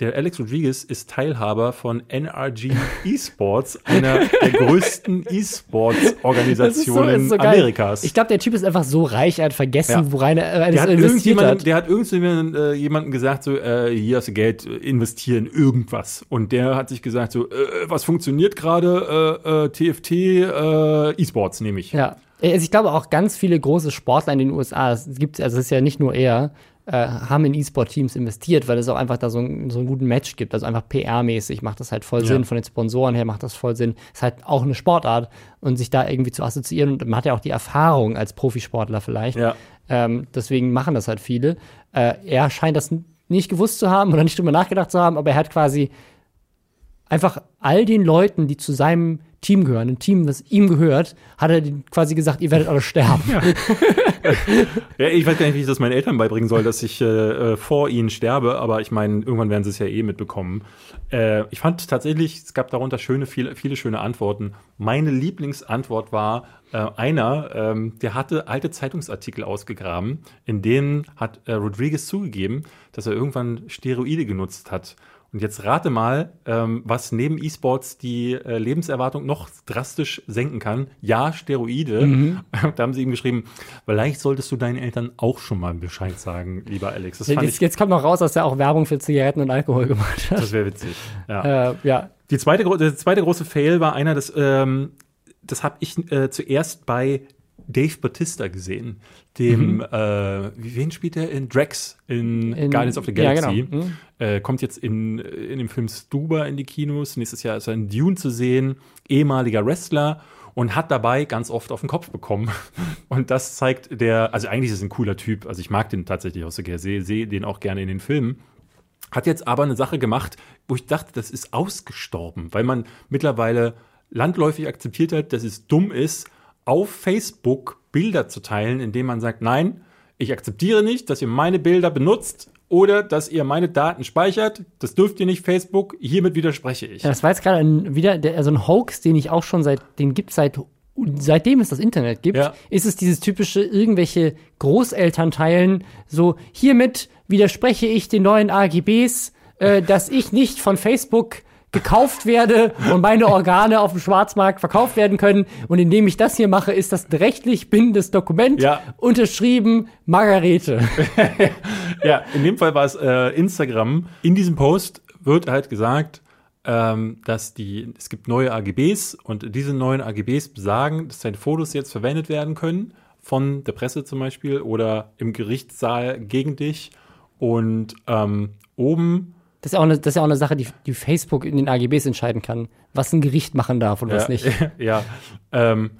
der Alex Rodriguez ist Teilhaber von NRG Esports, einer der größten E-Sports-Organisationen geil. Amerikas. Ich glaube, der Typ ist einfach so reich, er hat vergessen, Ja. worein er der hat, investiert hat. der hat irgendjemanden äh, jemanden gesagt, so, äh, hier hast du Geld, äh, investieren, irgendwas. Und der hat sich gesagt, so, äh, was funktioniert gerade? Äh, äh, TFT, äh, E-Sports nehme ich. Ja. Also ich glaube auch ganz viele große Sportler in den USA, es gibt, also es ist ja nicht nur er, äh, haben in E-Sport-Teams investiert, weil es auch einfach da so, ein, so einen guten Match gibt. Also einfach PR-mäßig macht das halt voll Ja. Sinn, von den Sponsoren her macht das voll Sinn. Ist halt auch eine Sportart und sich da irgendwie zu assoziieren und man hat ja auch die Erfahrung als Profisportler vielleicht. Ja. Ähm, deswegen machen das halt viele. Äh, er scheint das nicht gewusst zu haben oder nicht drüber nachgedacht zu haben, aber er hat quasi einfach all den Leuten, die zu seinem Team gehören, ein Team, das ihm gehört, hat er quasi gesagt, ihr werdet alle sterben. Ja, ich weiß gar nicht, wie ich das meinen Eltern beibringen soll, dass ich äh, äh, vor ihnen sterbe, aber ich meine, irgendwann werden sie es ja eh mitbekommen. Äh, ich fand tatsächlich, es gab darunter schöne, viele, viele schöne Antworten. Meine Lieblingsantwort war äh, einer, ähm, der hatte alte Zeitungsartikel ausgegraben, in denen hat äh, Rodriguez zugegeben, dass er irgendwann Steroide genutzt hat. Und jetzt rate mal, ähm, was neben E-Sports die äh, Lebenserwartung noch drastisch senken kann. Ja, Steroide. Da haben sie ihm geschrieben, vielleicht solltest du deinen Eltern auch schon mal Bescheid sagen, lieber Alex. Das Jetzt, ich, jetzt kommt noch raus, dass er auch Werbung für Zigaretten und Alkohol gemacht hat. das wäre witzig. Ja. Äh, ja. Die zweite, der zweite große Fail war einer, das, ähm, das habe ich äh, zuerst bei Dave Bautista gesehen. Dem, äh, wie- wen spielt er in Drax in, Mhm. In- Guardians of the ja, Galaxy? genau. Mhm. Äh, kommt jetzt in, in dem Film Stuber in die Kinos. Nächstes Jahr ist er in Dune zu sehen. Ehemaliger Wrestler und hat dabei ganz oft auf den Kopf bekommen. Und das zeigt der, also eigentlich ist es ein cooler Typ. Also ich mag den tatsächlich auch so gerne, sehe sehe den auch gerne in den Filmen. Hat jetzt aber eine Sache gemacht, wo ich dachte, das ist ausgestorben, weil man mittlerweile landläufig akzeptiert hat, dass es dumm ist, auf Facebook Bilder zu teilen, indem man sagt, nein, ich akzeptiere nicht, dass ihr meine Bilder benutzt oder dass ihr meine Daten speichert. Das dürft ihr nicht, Facebook. Hiermit widerspreche ich. Ja, das war jetzt gerade ein, wieder der, also ein Hoax, den ich auch schon seit, den gibt seit, seitdem es das Internet gibt, Ja. ist es dieses typische, irgendwelche Großeltern teilen, so, hiermit widerspreche ich den neuen AGBs, äh, dass ich nicht von Facebook gekauft werde und meine Organe auf dem Schwarzmarkt verkauft werden können. Und indem ich das hier mache, ist das ein rechtlich bindendes Dokument, Ja. unterschrieben Margarete. Ja, in dem Fall war es äh, Instagram. In diesem Post wird halt gesagt, ähm, dass die, es gibt neue AGBs und diese neuen AGBs besagen, dass deine Fotos jetzt verwendet werden können von der Presse zum Beispiel oder im Gerichtssaal gegen dich. Und ähm, oben Das ist ja auch eine, das ist ja auch eine Sache, die, die Facebook in den AGBs entscheiden kann, was ein Gericht machen darf und was ja, nicht. ja. Ähm,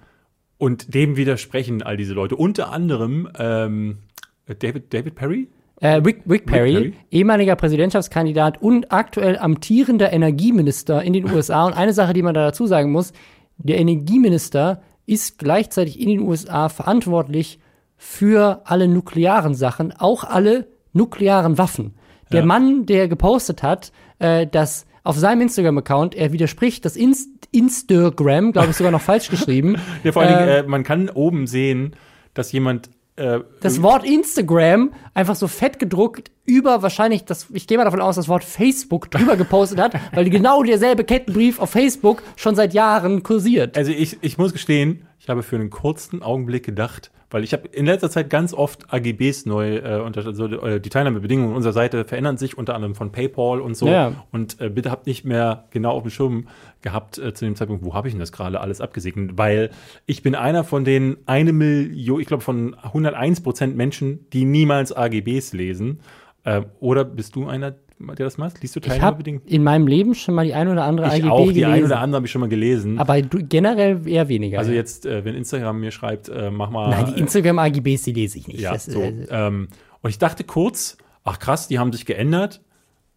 und dem widersprechen all diese Leute. Unter anderem ähm, David, David Perry? Äh, Rick, Rick, Perry, Perry. ehemaliger Präsidentschaftskandidat und aktuell amtierender Energieminister in den USA. Und eine Sache, die man da dazu sagen muss, der Energieminister ist gleichzeitig in den USA verantwortlich für alle nuklearen Sachen, auch alle nuklearen Waffen. Der Mann, der gepostet hat, äh, dass auf seinem Instagram-Account er widerspricht, dass Inst Instagram, glaube ich, sogar noch falsch geschrieben, Ja, vor allen Dingen, äh, äh, man kann oben sehen, dass jemand äh, das Wort Instagram einfach so fett gedruckt über wahrscheinlich das, ich gehe mal davon aus, das Wort Facebook drüber gepostet hat, weil genau derselbe Kettenbrief auf Facebook schon seit Jahren kursiert. Also ich, ich muss gestehen, ich habe für einen kurzen Augenblick gedacht, Weil ich habe in letzter Zeit ganz oft AGBs neu, äh, unter, also äh, die Teilnahmebedingungen unserer Seite verändern sich, unter anderem von PayPal und so. Ja. Und äh, bitte habt nicht mehr genau auf dem Schirm gehabt äh, zu dem Zeitpunkt, wo habe ich denn das gerade alles abgesegnet? Weil ich bin einer von den eine Million, ich glaube von 101 Prozent Menschen, die niemals AGBs lesen. Äh, oder bist du einer, der das macht? Liest du Ich habe in meinem Leben schon mal die ein oder andere Ich AGB auch, die gelesen. eine oder andere habe ich schon mal gelesen. aber du, generell eher weniger. Also jetzt, äh, wenn Instagram mir schreibt, äh, mach mal. Nein, die Instagram-AGBs, die lese ich nicht. Ja, Das, so. äh, und ich dachte kurz, ach krass, die haben sich geändert.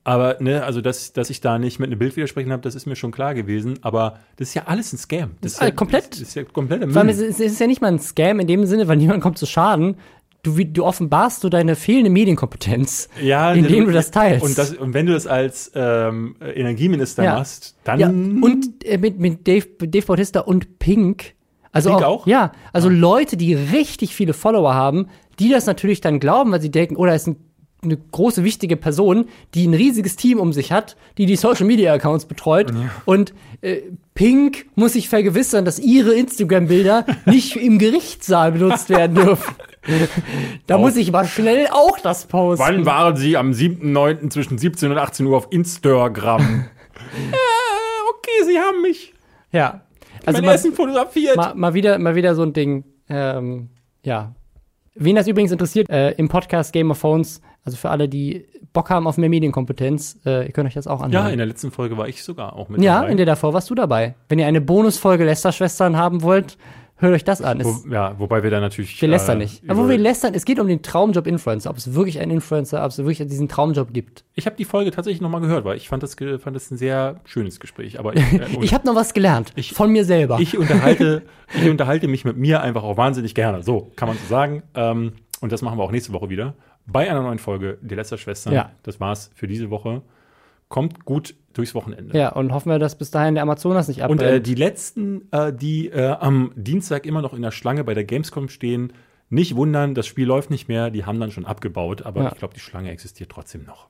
Aber, ne, also, dass, dass ich da nicht mit einem Bild widersprechen habe, das ist mir schon klar gewesen. Aber das ist ja alles ein Scam. Das, ist äh, ja, komplett. Das ist ja Müll. es ist, es ist ja nicht mal ein Scam in dem Sinne, weil niemand kommt zu Schaden. Du, du offenbarst so deine fehlende Medienkompetenz, Ja, indem ne, du das teilst. Und, das, und wenn du das als ähm, Energieminister Ja. machst, dann. ja, und äh, mit, mit Dave, Dave Bautista und Pink. Also Pink auch, auch? Ja, also Leute, die richtig viele Follower haben, die das natürlich dann glauben, weil sie denken, oh, da ist ein, eine große, wichtige Person, die ein riesiges Team um sich hat, die die Social Media Accounts betreut. Und äh, Pink muss sich vergewissern, dass ihre Instagram-Bilder nicht im Gerichtssaal benutzt werden dürfen. da muss ich mal schnell auch das posten. Wann waren Sie am 7.9. zwischen 17 und 18 Uhr auf Instagram? äh, okay, Sie haben mich. Ja. Also mein mal, Essen fotografiert. mal, mal, wieder, mal wieder so ein Ding. Ähm, ja. Wen das übrigens interessiert, äh, im Podcast Game of Phones, also für alle, die Bock haben auf mehr Medienkompetenz, äh, ihr könnt euch das auch anhören. ja, in der letzten Folge war ich sogar auch mit ja, dabei. in der davor warst du dabei. Wenn ihr eine Bonusfolge Lester-Schwestern haben wollt, hört euch das an. Wo, ja, wobei wir da natürlich. wir lästern äh, nicht. Aber wo wir lästern, es geht um den Traumjob-Influencer, ob es wirklich einen Influencer, ob es wirklich diesen Traumjob gibt. Ich habe die Folge tatsächlich nochmal gehört, weil ich fand das, fand das ein sehr schönes Gespräch. Aber ich, äh, Ich habe noch was gelernt. Ich- von mir selber. ich unterhalte, ich unterhalte mich mit mir einfach auch wahnsinnig gerne. So kann man so sagen. Ähm, und das machen wir auch nächste Woche wieder. Bei einer neuen Folge Die Lester-Schwestern. Ja. Das war's für diese Woche. Kommt gut durchs Wochenende. ja, und hoffen wir, dass bis dahin der Amazonas nicht Und abbrennt. äh, die letzten, äh, die äh, am Dienstag immer noch in der Schlange bei der Gamescom stehen, nicht wundern, das Spiel läuft nicht mehr, die haben dann schon abgebaut, aber Ja. ich glaube, die Schlange existiert trotzdem noch.